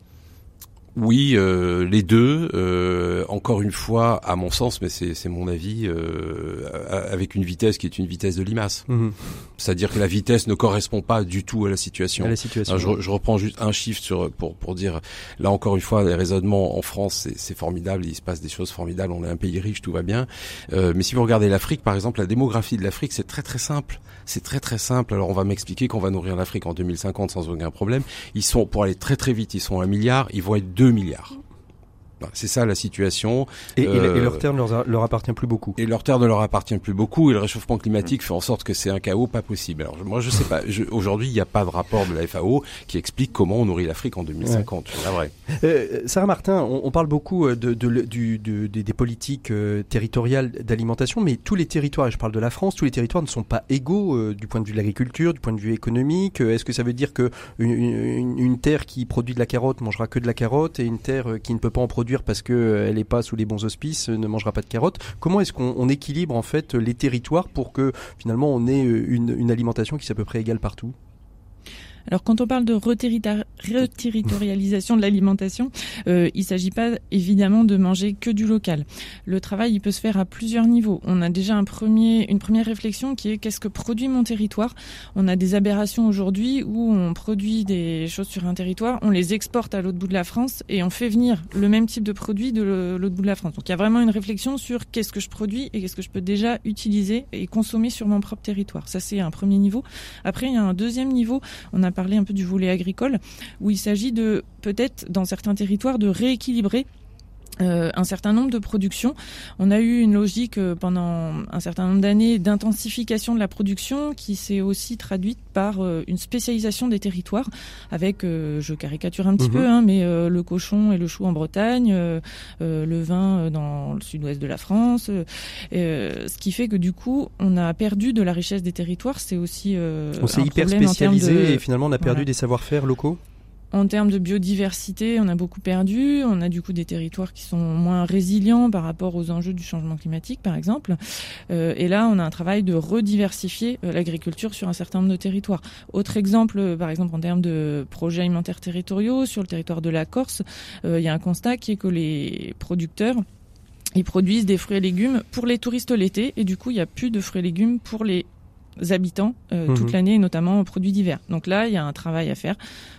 Oui, euh, les deux. Euh, encore une fois, à mon sens, mais c'est mon avis, euh, avec une vitesse qui est une vitesse de limace. Mhm. C'est-à-dire que la vitesse ne correspond pas du tout à la situation. la situation. je, je, reprends juste un chiffre sur pour pour dire là encore une fois les raisonnements en France c'est formidable, il se passe des choses formidables, on est un pays riche, tout va bien. mais si vous regardez l'Afrique, par exemple, la démographie de l'Afrique, c'est très très simple. C'est très très simple. Alors on va m'expliquer qu'on va nourrir l'Afrique en 2050 sans aucun problème. Ils sont pour aller très très vite, ils sont un milliard, ils vont être 2 milliards. C'est ça la situation. Et, euh, leur terre ne leur, appartient plus beaucoup. Et leur terre ne leur appartient plus beaucoup. Et le réchauffement climatique fait en sorte que c'est un chaos pas possible. Alors moi je sais pas. Aujourd'hui il n'y a pas de rapport de la FAO qui explique comment on nourrit l'Afrique en 2050. C'est vrai. Euh, Sarah Martin, on, parle beaucoup euh, de, de, du, de, des politiques euh, territoriales d'alimentation, mais tous les territoires, et je parle de la France, tous les territoires ne sont pas égaux du point de vue de l'agriculture, du point de vue économique. Est-ce que ça veut dire que une, une, une terre qui produit de la carotte mangera que de la carotte et une terre qui ne peut pas en produire parce qu'elle euh, n'est pas sous les bons auspices, euh, ne mangera pas de carottes. Comment est-ce qu'on équilibre en fait les territoires pour que finalement on ait euh, une, une alimentation qui soit à peu près égale partout? Alors quand on parle de reterritorialisation de l'alimentation, euh, il ne s'agit pas évidemment de manger que du local. Le travail il peut se faire à plusieurs niveaux. On a déjà un premier, une première réflexion qui est qu'est-ce que produit mon territoire? On a des aberrations aujourd'hui où on produit des choses sur un territoire, on les exporte à l'autre bout de la France et on fait venir le même type de produit de l'autre bout de la France. Donc il y a vraiment une réflexion sur qu'est-ce que je produis et qu'est-ce que je peux déjà utiliser et consommer sur mon propre territoire. Ça c'est un premier niveau. Après il y a un deuxième niveau. On a parler un peu du volet agricole, où il s'agit de peut-être dans certains territoires de rééquilibrer euh, un certain nombre de productions. On a eu une logique euh, pendant un certain nombre d'années d'intensification de la production qui s'est aussi traduite par euh, une spécialisation des territoires avec, je caricature un petit mhm. peu, hein, mais le cochon et le chou en Bretagne, le vin dans le sud-ouest de la France, ce qui fait que du coup on a perdu de la richesse des territoires. C'est aussi on s'est hyper spécialisé et finalement on a perdu des savoir-faire locaux? En termes de biodiversité, on a beaucoup perdu. On a du coup des territoires qui sont moins résilients par rapport aux enjeux du changement climatique, par exemple. Euh, et là, on a un travail de rediversifier euh, l'agriculture sur un certain nombre de territoires. Autre exemple, euh, par exemple, en termes de projets alimentaires territoriaux, sur le territoire de la Corse, il y a un constat qui est que les producteurs ils produisent des fruits et légumes pour les touristes l'été et du coup il n'y a plus de fruits et légumes pour les habitants euh, toute mhm. l'année, notamment aux produits d'hiver. Donc là, il y a un travail à faire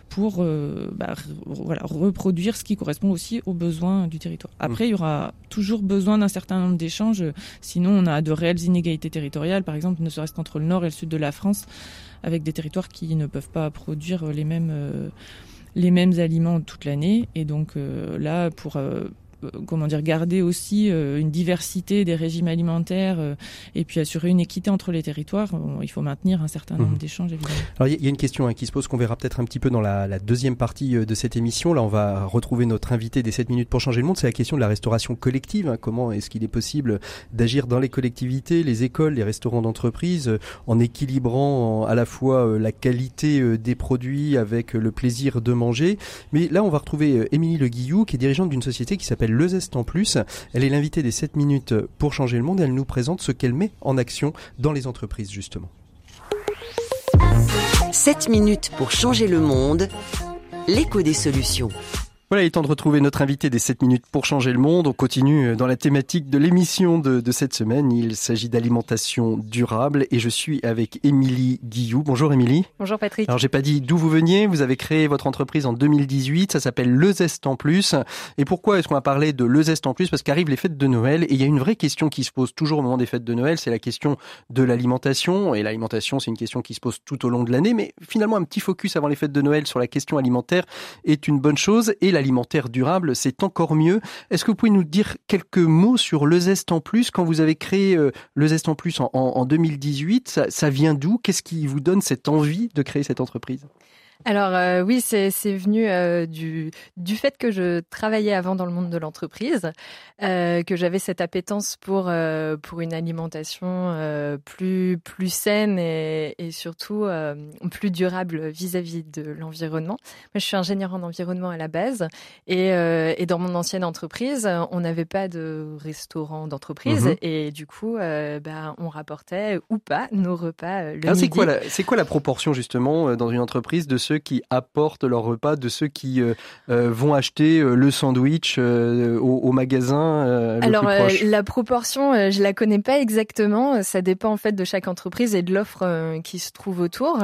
pour euh, bah, voilà, reproduire ce qui correspond aussi aux besoins du territoire. Mhm. Après, il y aura toujours besoin d'un certain nombre d'échanges, sinon on a de réelles inégalités territoriales, par exemple, ne serait-ce qu'entre le nord et le sud de la France, avec des territoires qui ne peuvent pas produire les mêmes... Euh, les mêmes aliments toute l'année et donc là pour comment dire, garder aussi euh, une diversité des régimes alimentaires euh, et puis assurer une équité entre les territoires, il faut maintenir un certain nombre mhm. d'échanges évidemment. Alors il y, a une question hein, qui se pose qu'on verra peut-être un petit peu dans la, la, deuxième partie de cette émission. Là, on va retrouver notre invité des 7 minutes pour changer le monde. C'est la question de la restauration collective. Hein. Comment est-ce qu'il est possible d'agir dans les collectivités, les écoles, les restaurants d'entreprise, en équilibrant à la fois la qualité des produits avec le plaisir de manger. Mais là, on va retrouver Émilie Le Guillou, qui est dirigeante d'une société qui s'appelle le Zest en plus. Elle est l'invitée des 7 minutes pour changer le monde. Elle nous présente ce qu'elle met en action dans les entreprises justement. 7 minutes pour changer le monde. L'écho des solutions. Voilà, il est temps de retrouver notre invité des 7 minutes pour changer le monde. On continue euh, dans la thématique de l'émission de, de, cette semaine. Il s'agit d'alimentation durable et je suis avec Émilie Guillou. Bonjour Émilie. Bonjour Patrick. Alors j'ai pas dit d'où vous veniez. Vous avez créé votre entreprise en 2018. Ça s'appelle Le Zest en Plus. Et pourquoi est-ce qu'on va parler de Le Zest en Plus? Parce qu'arrivent les fêtes de Noël et il y a une vraie question qui se pose toujours au moment des fêtes de Noël. C'est la question de l'alimentation. Et l'alimentation, c'est une question qui se pose tout au long de l'année. Mais finalement, un petit focus avant les fêtes de Noël sur la question alimentaire est une bonne chose. Et alimentaire durable, c'est encore mieux. Est-ce que vous pouvez nous dire quelques mots sur Le Zest en Plus? Quand vous avez créé euh, Le Zest en Plus en, 2018, ça, ça vient d'où? Qu'est-ce qui vous donne cette envie de créer cette entreprise? Alors euh, oui, c'est venu euh, du, du fait que je travaillais avant dans le monde de l'entreprise, euh, que j'avais cette appétence pour, pour une alimentation plus, plus saine et, et surtout plus durable vis-à-vis -vis de l'environnement. Moi, je suis ingénieure en environnement à la base et, et dans mon ancienne entreprise, on n'avait pas de restaurant d'entreprise mhm. et du coup, bah, on rapportait ou pas nos repas le ah, C'est quoi, la, quoi la proportion justement dans une entreprise de ceux qui apportent leur repas, de ceux qui vont acheter le sandwich au, au magasin euh, Alors euh, la proportion, euh, je la connais pas exactement. Ça dépend en fait de chaque entreprise et de l'offre qui se trouve autour.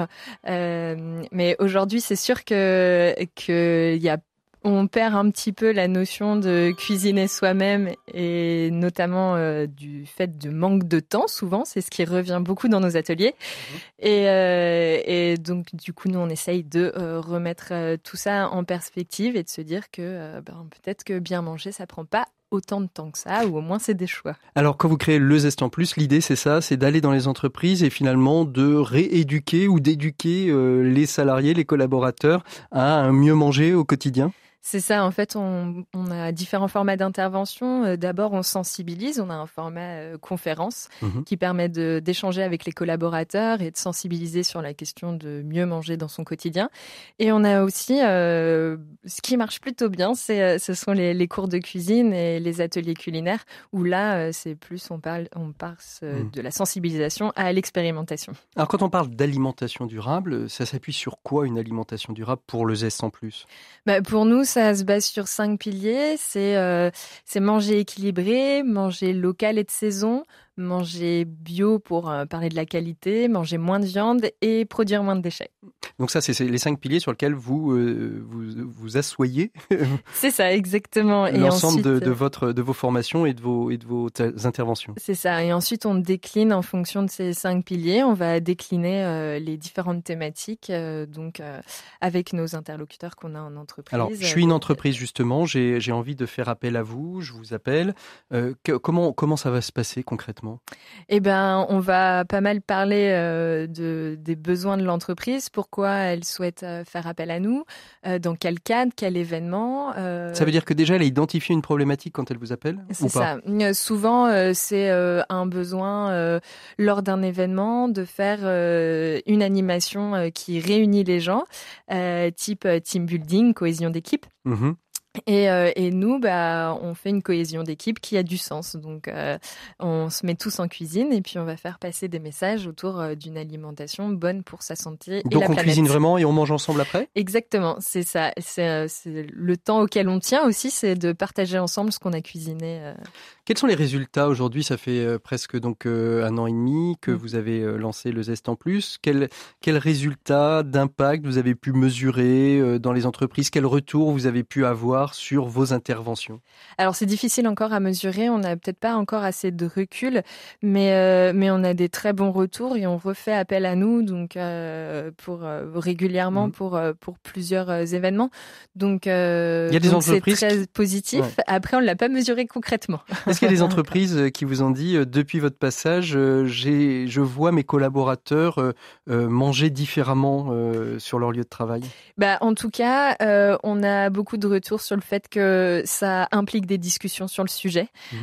mais aujourd'hui, c'est sûr que qu'il y a on perd un petit peu la notion de cuisiner soi-même et notamment du fait de manque de temps souvent c'est ce qui revient beaucoup dans nos ateliers mmh. et, donc du coup nous on essaye de remettre tout ça en perspective et de se dire que ben, peut-être que bien manger ça prend pas autant de temps que ça, ou au moins c'est des choix. Alors quand vous créez le Zest en Plus, l'idée c'est ça, c'est d'aller dans les entreprises et finalement de rééduquer ou d'éduquer euh, les salariés, les collaborateurs à mieux manger au quotidien? C'est ça, en fait, on, on a différents formats d'intervention. Euh, d'abord, on sensibilise, on a un format euh, conférence mhm. qui permet d'échanger avec les collaborateurs et de sensibiliser sur la question de mieux manger dans son quotidien. Et on a aussi, euh, ce qui marche plutôt bien, c'est ce sont les, les, cours de cuisine et les ateliers culinaires, où là, c'est plus, on, parle, on passe mhm. de la sensibilisation à l'expérimentation. Alors, quand on parle d'alimentation durable, ça s'appuie sur quoi une alimentation durable pour le zeste en plus? Bah, Pour nous, ça se base sur cinq piliers. C'est euh, c'est manger équilibré, manger local et de saison, manger bio pour euh, parler de la qualité, manger moins de viande et produire moins de déchets. Donc ça, c'est les cinq piliers sur lesquels vous euh, vous, vous assoyez. c'est ça, exactement. L'ensemble de, de, votre de vos formations et de vos et de vos interventions. C'est ça. Et ensuite, on décline en fonction de ces cinq piliers. On va décliner euh, les différentes thématiques, donc avec nos interlocuteurs qu'on a en entreprise. Alors, je suis une entreprise justement. J'ai envie de faire appel à vous. Je vous appelle. comment comment ça va se passer concrètement? Eh ben, on va pas mal parler euh, de, des besoins de l'entreprise, pourquoi elle souhaite euh, faire appel à nous, euh, dans quel cadre, quel événement. Ça veut dire que déjà elle a identifié une problématique quand elle vous appelle C'est ça. souvent, c'est un besoin lors d'un événement de faire une animation qui réunit les gens, type team building, cohésion d'équipe. Mmh et, euh, et, nous, bah, on fait une cohésion d'équipe qui a du sens. Donc, euh, on se met tous en cuisine et puis on va faire passer des messages autour euh, d'une alimentation bonne pour sa santé et Donc, on cuisine vraiment et on mange ensemble après? Exactement, c'est ça. C'est le temps auquel on tient aussi, c'est de partager ensemble ce qu'on a cuisiné. Quels sont les résultats aujourd'hui? Ça fait euh, presque donc euh, un an et demi que mm. vous avez euh, lancé le Zest en Plus. Quels quel résultats d'impact vous avez pu mesurer dans les entreprises? Quel retour vous avez pu avoir sur vos interventions? Alors c'est difficile encore à mesurer. On n'a peut-être pas encore assez de recul, mais mais on a des très bons retours et on refait appel à nous donc pour régulièrement mm. pour pour plusieurs événements. Donc il y a des entreprises c'est très positif. Après on l'a pas mesuré concrètement. Est-ce qu'il y a des entreprises euh, qui vous ont dit, euh, depuis votre passage, euh, je vois mes collaborateurs manger différemment sur leur lieu de travail? Bah, En tout cas, on a beaucoup de retours sur le fait que ça implique des discussions sur le sujet mmh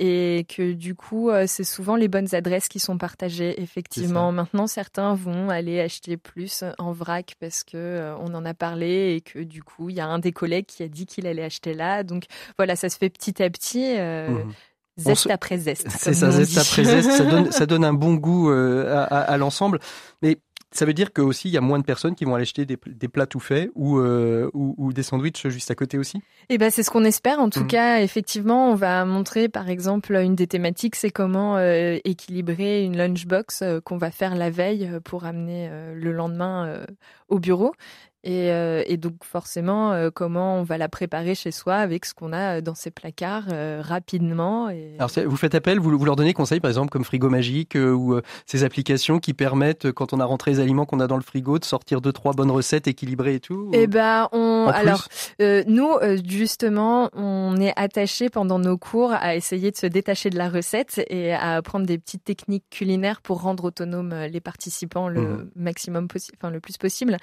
et que du coup, c'est souvent les bonnes adresses qui sont partagées. Effectivement, maintenant, certains vont aller acheter plus en vrac parce que on en a parlé et que du coup, il y a un des collègues qui a dit qu'il allait acheter là. Donc voilà, ça se fait petit à petit. Mmh zeste après zeste. C'est ça, zeste après zeste. Ça donne, ça donne un bon goût euh, à, à, l'ensemble. Mais ça veut dire que aussi il y a moins de personnes qui vont aller acheter des, plats tout faits ou, euh, ou, des sandwichs juste à côté aussi. Eh ben c'est ce qu'on espère. En tout mmh. cas, effectivement, on va montrer par exemple une des thématiques, c'est comment euh, équilibrer une lunchbox euh, qu'on va faire la veille pour amener le lendemain au bureau. Et, euh, et, donc forcément, euh, comment on va la préparer chez soi avec ce qu'on a euh, dans ses placards rapidement. Et... Alors vous faites appel, vous, vous, leur donnez conseil par exemple comme Frigo Magique ou ces applications qui permettent quand on a rentré les aliments qu'on a dans le frigo de sortir deux trois bonnes recettes équilibrées et tout. Eh ben on alors nous justement on est attaché pendant nos cours à essayer de se détacher de la recette et à apprendre des petites techniques culinaires pour rendre autonomes les participants le mmh. maximum possible, enfin le plus possible.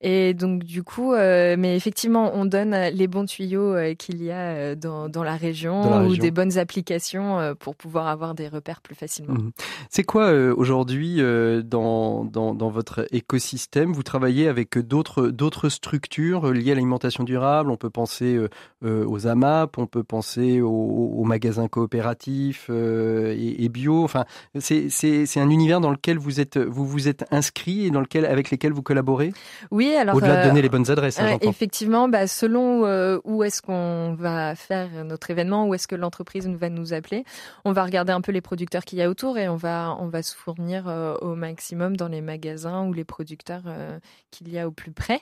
Et donc du coup, euh, mais effectivement, on donne les bons tuyaux euh, qu'il y a euh, dans, dans, la région ou des bonnes applications pour pouvoir avoir des repères plus facilement. Mhm. C'est quoi aujourd'hui dans, dans, dans, votre écosystème? Vous travaillez avec d'autres d'autres structures liées à l'alimentation durable? On peut penser aux AMAP, on peut penser aux, magasins coopératifs et, et, bio. Enfin, c'est un univers dans lequel vous êtes vous vous êtes inscrit et dans lequel avec lesquels vous collaborez? Oui, alors de donner les bonnes adresses. Hein, effectivement, bah, selon euh, où est-ce qu'on va faire notre événement, où est-ce que l'entreprise va nous appeler, on va regarder un peu les producteurs qu'il y a autour et on va on va se fournir euh, au maximum dans les magasins ou les producteurs euh, qu'il y a au plus près.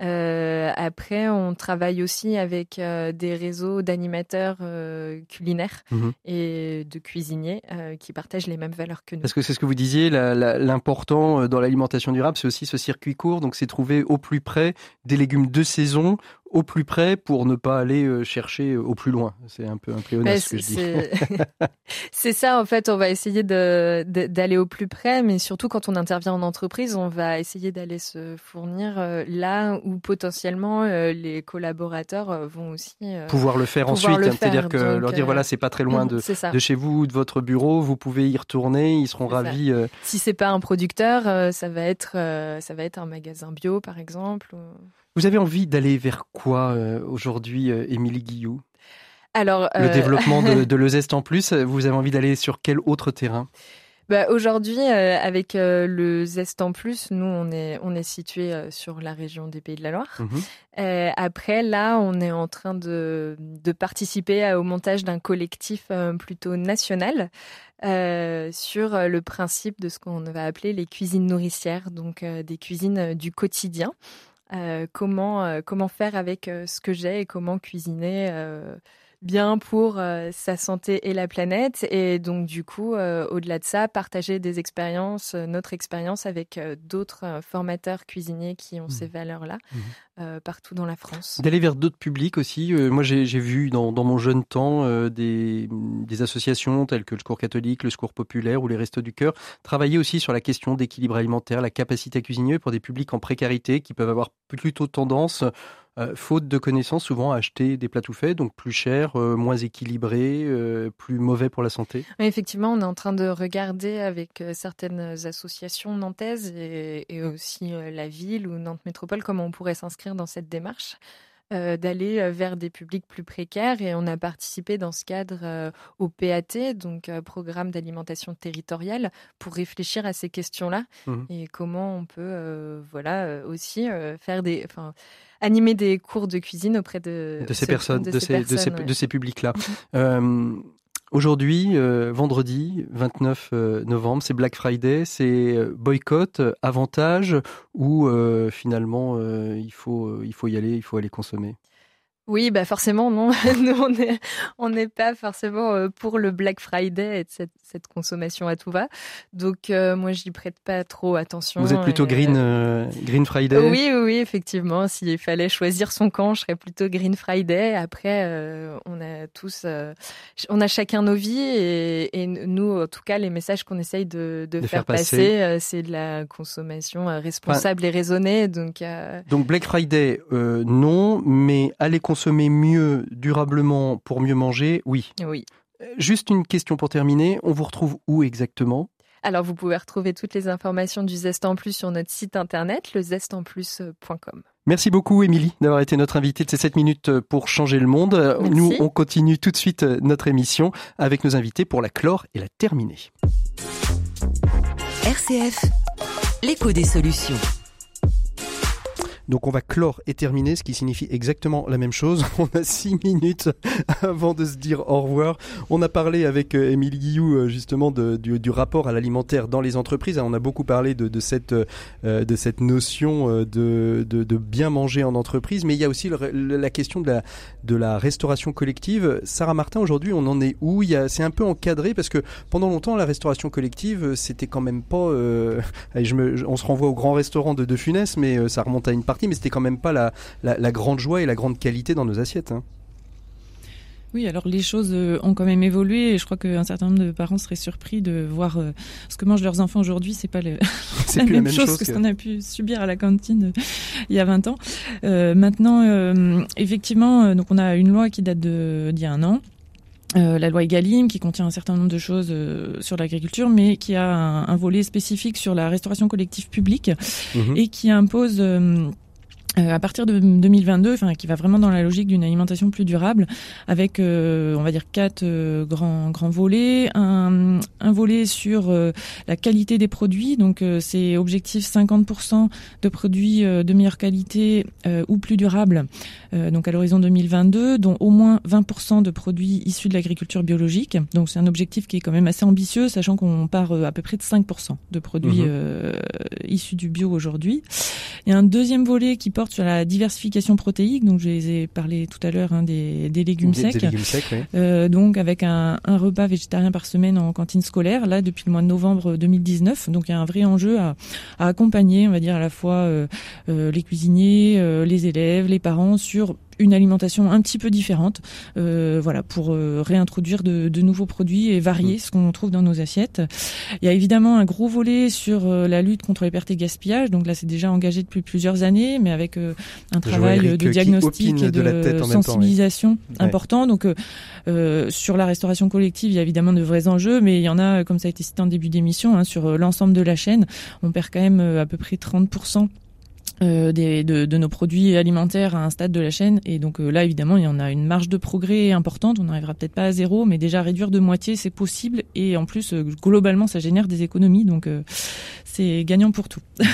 Euh, après, on travaille aussi avec euh, des réseaux d'animateurs euh, culinaires mhm. et de cuisiniers qui partagent les mêmes valeurs que nous. Parce que c'est ce que vous disiez, l'important dans l'alimentation durable, c'est aussi ce circuit court, donc c'est trouver au plus près des légumes de saison au plus près pour ne pas aller euh, chercher au plus loin. C'est un peu un pléonasme ce que je dis. c'est ça, en fait, on va essayer d'aller de, au plus près, mais surtout quand on intervient en entreprise, on va essayer d'aller se fournir euh, là où potentiellement euh, les collaborateurs vont aussi pouvoir le faire ensuite. Hein, c'est-à-dire que leur dire voilà, c'est pas très loin de, de chez vous, de votre bureau, vous pouvez y retourner, ils seront ravis. Si c'est pas un producteur, ça va être ça va être un magasin bio par exemple. Vous avez envie d'aller vers quoi euh, aujourd'hui, euh, Émilie Guillou? Alors, Le euh, développement de, de l'Ezest en plus, vous avez envie d'aller sur quel autre terrain? Bah, Aujourd'hui, avec le Zest en plus, nous, on est, on est situé sur la région des Pays de la Loire. Mhm. après, là, on est en train de, de participer au montage d'un collectif plutôt national sur le principe de ce qu'on va appeler les cuisines nourricières, donc des cuisines du quotidien. Euh, comment, euh, comment faire avec euh, ce que j'ai et comment cuisiner bien pour sa santé et la planète. Et donc, du coup, au-delà de ça, partager des expériences, notre expérience avec d'autres formateurs cuisiniers qui ont mmh. ces valeurs-là. Mmh. partout dans la France. D'aller vers d'autres publics aussi. moi, j'ai vu dans, dans, mon jeune temps des, des, associations telles que le Secours catholique, le Secours populaire ou les Restos du Cœur travailler aussi sur la question d'équilibre alimentaire, la capacité à cuisiner pour des publics en précarité qui peuvent avoir plutôt tendance euh, faute de connaissances, souvent acheter des plats tout faits, donc plus chers, euh, moins équilibrés, euh, plus mauvais pour la santé. effectivement, on est en train de regarder avec certaines associations nantaises et, aussi la ville ou Nantes Métropole comment on pourrait s'inscrire dans cette démarche. d'aller vers des publics plus précaires et on a participé dans ce cadre au PAT, donc programme d'alimentation territoriale, pour réfléchir à ces questions-là mmh et comment on peut, voilà, aussi faire des, animer des cours de cuisine auprès de, de ces personnes, de, ces, de ces, publics-là. Mhm. Euh, aujourd'hui, euh, vendredi 29 euh, novembre, c'est Black Friday, c'est boycott, avantage ou finalement il faut il faut y aller, il faut aller consommer? Oui, bah forcément, non. Nous, on n'est on n'est pas forcément euh, pour le Black Friday et cette, cette consommation à tout va. Donc, euh, moi, j'y prête pas trop attention. Vous êtes plutôt Green, euh, Green Friday? Oui, oui, effectivement. S'il fallait choisir son camp, je serais plutôt Green Friday. Après, on a tous, on a chacun nos vies et, et, nous, en tout cas, les messages qu'on essaye de, de, faire, passer, c'est de la consommation responsable et raisonnée. Donc, donc Black Friday, non, mais allez consommer consommer mieux durablement pour mieux manger, oui. Oui. Euh, juste une question pour terminer. On vous retrouve où exactement? Alors, vous pouvez retrouver toutes les informations du Zest en Plus sur notre site internet, lezestenplus.com. Merci beaucoup, Émilie, d'avoir été notre invitée de ces 7 minutes pour changer le monde. Nous, on continue tout de suite notre émission avec nos invités pour la clore et la terminer. RCF l'écho des solutions. Donc on va clore et terminer, ce qui signifie exactement la même chose. On a six minutes avant de se dire au revoir. On a parlé avec euh, Émile Guillou euh, justement du, rapport à l'alimentaire dans les entreprises. On a beaucoup parlé de, cette, euh, cette notion de, bien manger en entreprise, mais il y a aussi la question de la, restauration collective. Sarah Martin, aujourd'hui, on en est où? C'est un peu encadré parce que pendant longtemps, la restauration collective, c'était quand même pas... on se renvoie au grand restaurant de De Funès, mais ça remonte à une partie mais c'était quand même pas la, la, grande joie et la grande qualité dans nos assiettes. Hein. Oui, alors les choses euh, ont quand même évolué et je crois qu'un certain nombre de parents seraient surpris de voir euh, ce que mangent leurs enfants aujourd'hui. C'est pas le, la, même la, même chose, que, ce qu'on a pu subir à la cantine euh, il y a 20 ans. maintenant, effectivement, donc on a une loi qui date d'il y a un an. la loi Egalim qui contient un certain nombre de choses sur l'agriculture, mais qui a un, volet spécifique sur la restauration collective publique mhm. et qui impose euh, à partir de 2022, enfin qui va vraiment dans la logique d'une alimentation plus durable, avec euh, on va dire quatre euh, grands grands volets, un, un volet sur la qualité des produits, donc c'est objectif 50% de produits de meilleure qualité ou plus durables, donc à l'horizon 2022, dont au moins 20% de produits issus de l'agriculture biologique. Donc c'est un objectif qui est quand même assez ambitieux, sachant qu'on part à peu près de 5% de produits mmh. issus du bio aujourd'hui. Il y a un deuxième volet qui porte sur la diversification protéique. Donc, je les ai parlé tout à l'heure hein, des, des, légumes secs. Des légumes secs oui. euh, donc, avec un, un, repas végétarien par semaine en cantine scolaire, là, depuis le mois de novembre 2019. Donc, il y a un vrai enjeu à, à accompagner, on va dire, à la fois euh, euh, les cuisiniers, euh, les élèves, les parents sur une alimentation un petit peu différente, euh, voilà, pour euh, réintroduire de, de, nouveaux produits et varier mm. ce qu'on trouve dans nos assiettes. Il y a évidemment un gros volet sur euh, la lutte contre les pertes et gaspillages. Donc là, c'est déjà engagé depuis plusieurs années, mais avec euh, un travail de diagnostic et de, sensibilisation important. Donc sur la restauration collective, il y a évidemment de vrais enjeux, mais il y en a, comme ça a été cité en début d'émission, hein, sur l'ensemble de la chaîne. On perd quand même à peu près 30 euh, de, de, nos produits alimentaires à un stade de la chaîne. Et donc euh, là, évidemment, il y en a une marge de progrès importante. On n'arrivera peut-être pas à zéro, mais déjà réduire de moitié, c'est possible. Et en plus, euh, globalement, ça génère des économies. Donc c'est gagnant pour tout.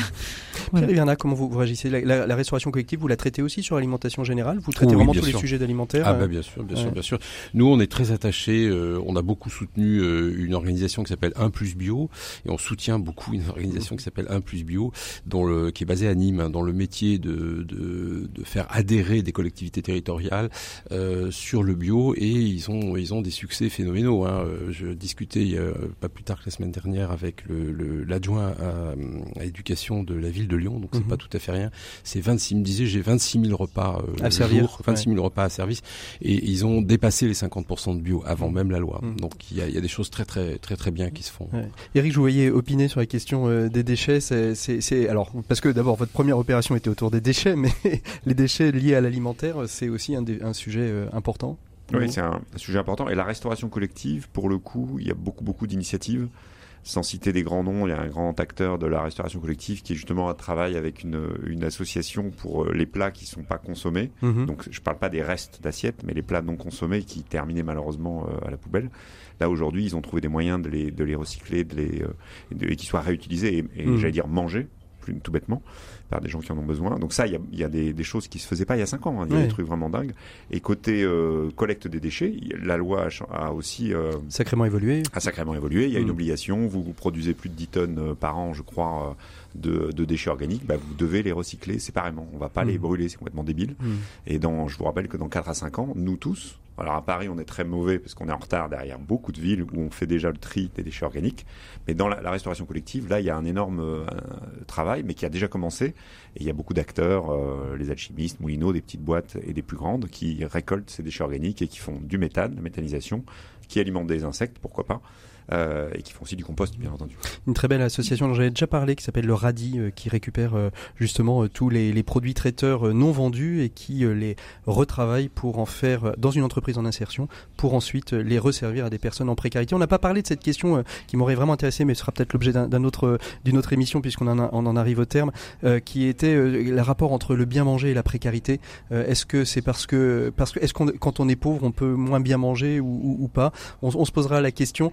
Pierre comment vous, réagissez la, restauration collective, vous la traitez aussi sur l'alimentation générale? Vous traitez vraiment tous les sujets d'alimentaire Ah bah, bien sûr, bien sûr, bien sûr. Nous, on est très attachés. on a beaucoup soutenu une organisation qui s'appelle 1 plus bio, et on soutient beaucoup une organisation qui s'appelle 1 plus bio, dont le, qui est basée à Nîmes dans le métier de, de, de faire adhérer des collectivités territoriales euh, sur le bio et ils ont ils ont des succès phénoménaux. Hein. Euh, je discutais pas plus tard que la semaine dernière avec l'adjoint le, à, à l'éducation de la ville de Lyon, donc c'est mhm. pas tout à fait rien. C'est 26, me disait j'ai 26 000 repas euh, à servir, 26 000 repas à service et ils ont dépassé les 50% de bio avant même la loi. Mhm. Donc il y a, il y a des choses très très très très bien qui se font. Ouais. Eric, je vous voyais opiner sur la question euh, des déchets. C'est alors parce que d'abord votre première opération était autour des déchets, mais les déchets liés à l'alimentaire, c'est aussi un, un, sujet euh, important. Oui, c'est un, sujet important. Et la restauration collective, pour le coup, il y a beaucoup, beaucoup d'initiatives. Sans citer des grands noms, il y a un grand acteur de la restauration collective qui est justement à travail avec une, une association pour euh, les plats qui sont pas consommés. Mhm. Donc je parle pas des restes d'assiettes, mais les plats non consommés qui terminaient malheureusement euh, à la poubelle. Là aujourd'hui, ils ont trouvé des moyens de les, de les recycler, de les, et qu'ils soient réutilisés et, et mhm. j'allais dire mangés, plus tout bêtement par des gens qui en ont besoin. Donc ça, il y a, y a des, des, choses qui se faisaient pas il y a cinq ans. Hein. Il y a des trucs vraiment dingues. Et côté euh, collecte des déchets, la loi a, aussi euh, sacrément évolué. A sacrément évolué. Il y a une mm. obligation. Vous, vous produisez plus de 10 tonnes euh, par an, je crois, de, de, déchets organiques. Bah, vous devez les recycler séparément. On va pas les mm. brûler, c'est complètement débile. Mm. Et dans, je vous rappelle que dans 4 à 5 ans, nous tous, alors à Paris, on est très mauvais parce qu'on est en retard derrière beaucoup de villes où on fait déjà le tri des déchets organiques. Mais dans la, restauration collective, là, il y a un énorme euh, travail, mais qui a déjà commencé. Et il y a beaucoup d'acteurs, euh, les alchimistes, Moulineaux, des petites boîtes et des plus grandes, qui récoltent ces déchets organiques et qui font du méthane, la méthanisation, qui alimente des insectes, pourquoi pas. Euh, et qui font aussi du compost, bien entendu. Une très belle association dont j'avais déjà parlé, qui s'appelle le Radi, euh, qui récupère euh, justement tous les, les, produits traiteurs non vendus et qui les retravaille pour en faire dans une entreprise en insertion, pour ensuite les resservir à des personnes en précarité. On n'a pas parlé de cette question qui m'aurait vraiment intéressé, mais ce sera peut-être l'objet d'un autre d'une autre émission puisqu'on en, en arrive au terme, qui était le rapport entre le bien manger et la précarité. est-ce que c'est parce que parce que est-ce qu'on quand on est pauvre on peut moins bien manger ou, ou, pas? On, on, se posera la question.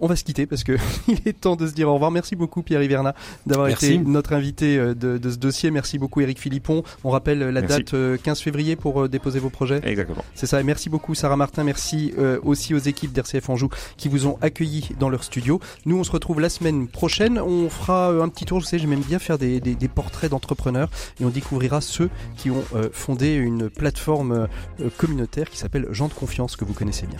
On va se quitter parce que il est temps de se dire au revoir. Merci beaucoup Pierre Hiverna d'avoir été notre invité de, de, ce dossier. Merci beaucoup Eric Philippon. On rappelle la date 15 février pour déposer vos projets. Exactement. C'est ça. Et merci beaucoup Sarah Martin. Merci aussi aux équipes d'RCF Anjou qui vous ont accueillis dans leur studio. Nous, on se retrouve la semaine prochaine. On fera un petit tour. Je sais, j'aime bien faire des, des, des portraits d'entrepreneurs et on découvrira ceux qui ont fondé une plateforme communautaire qui s'appelle Gens de confiance que vous connaissez bien.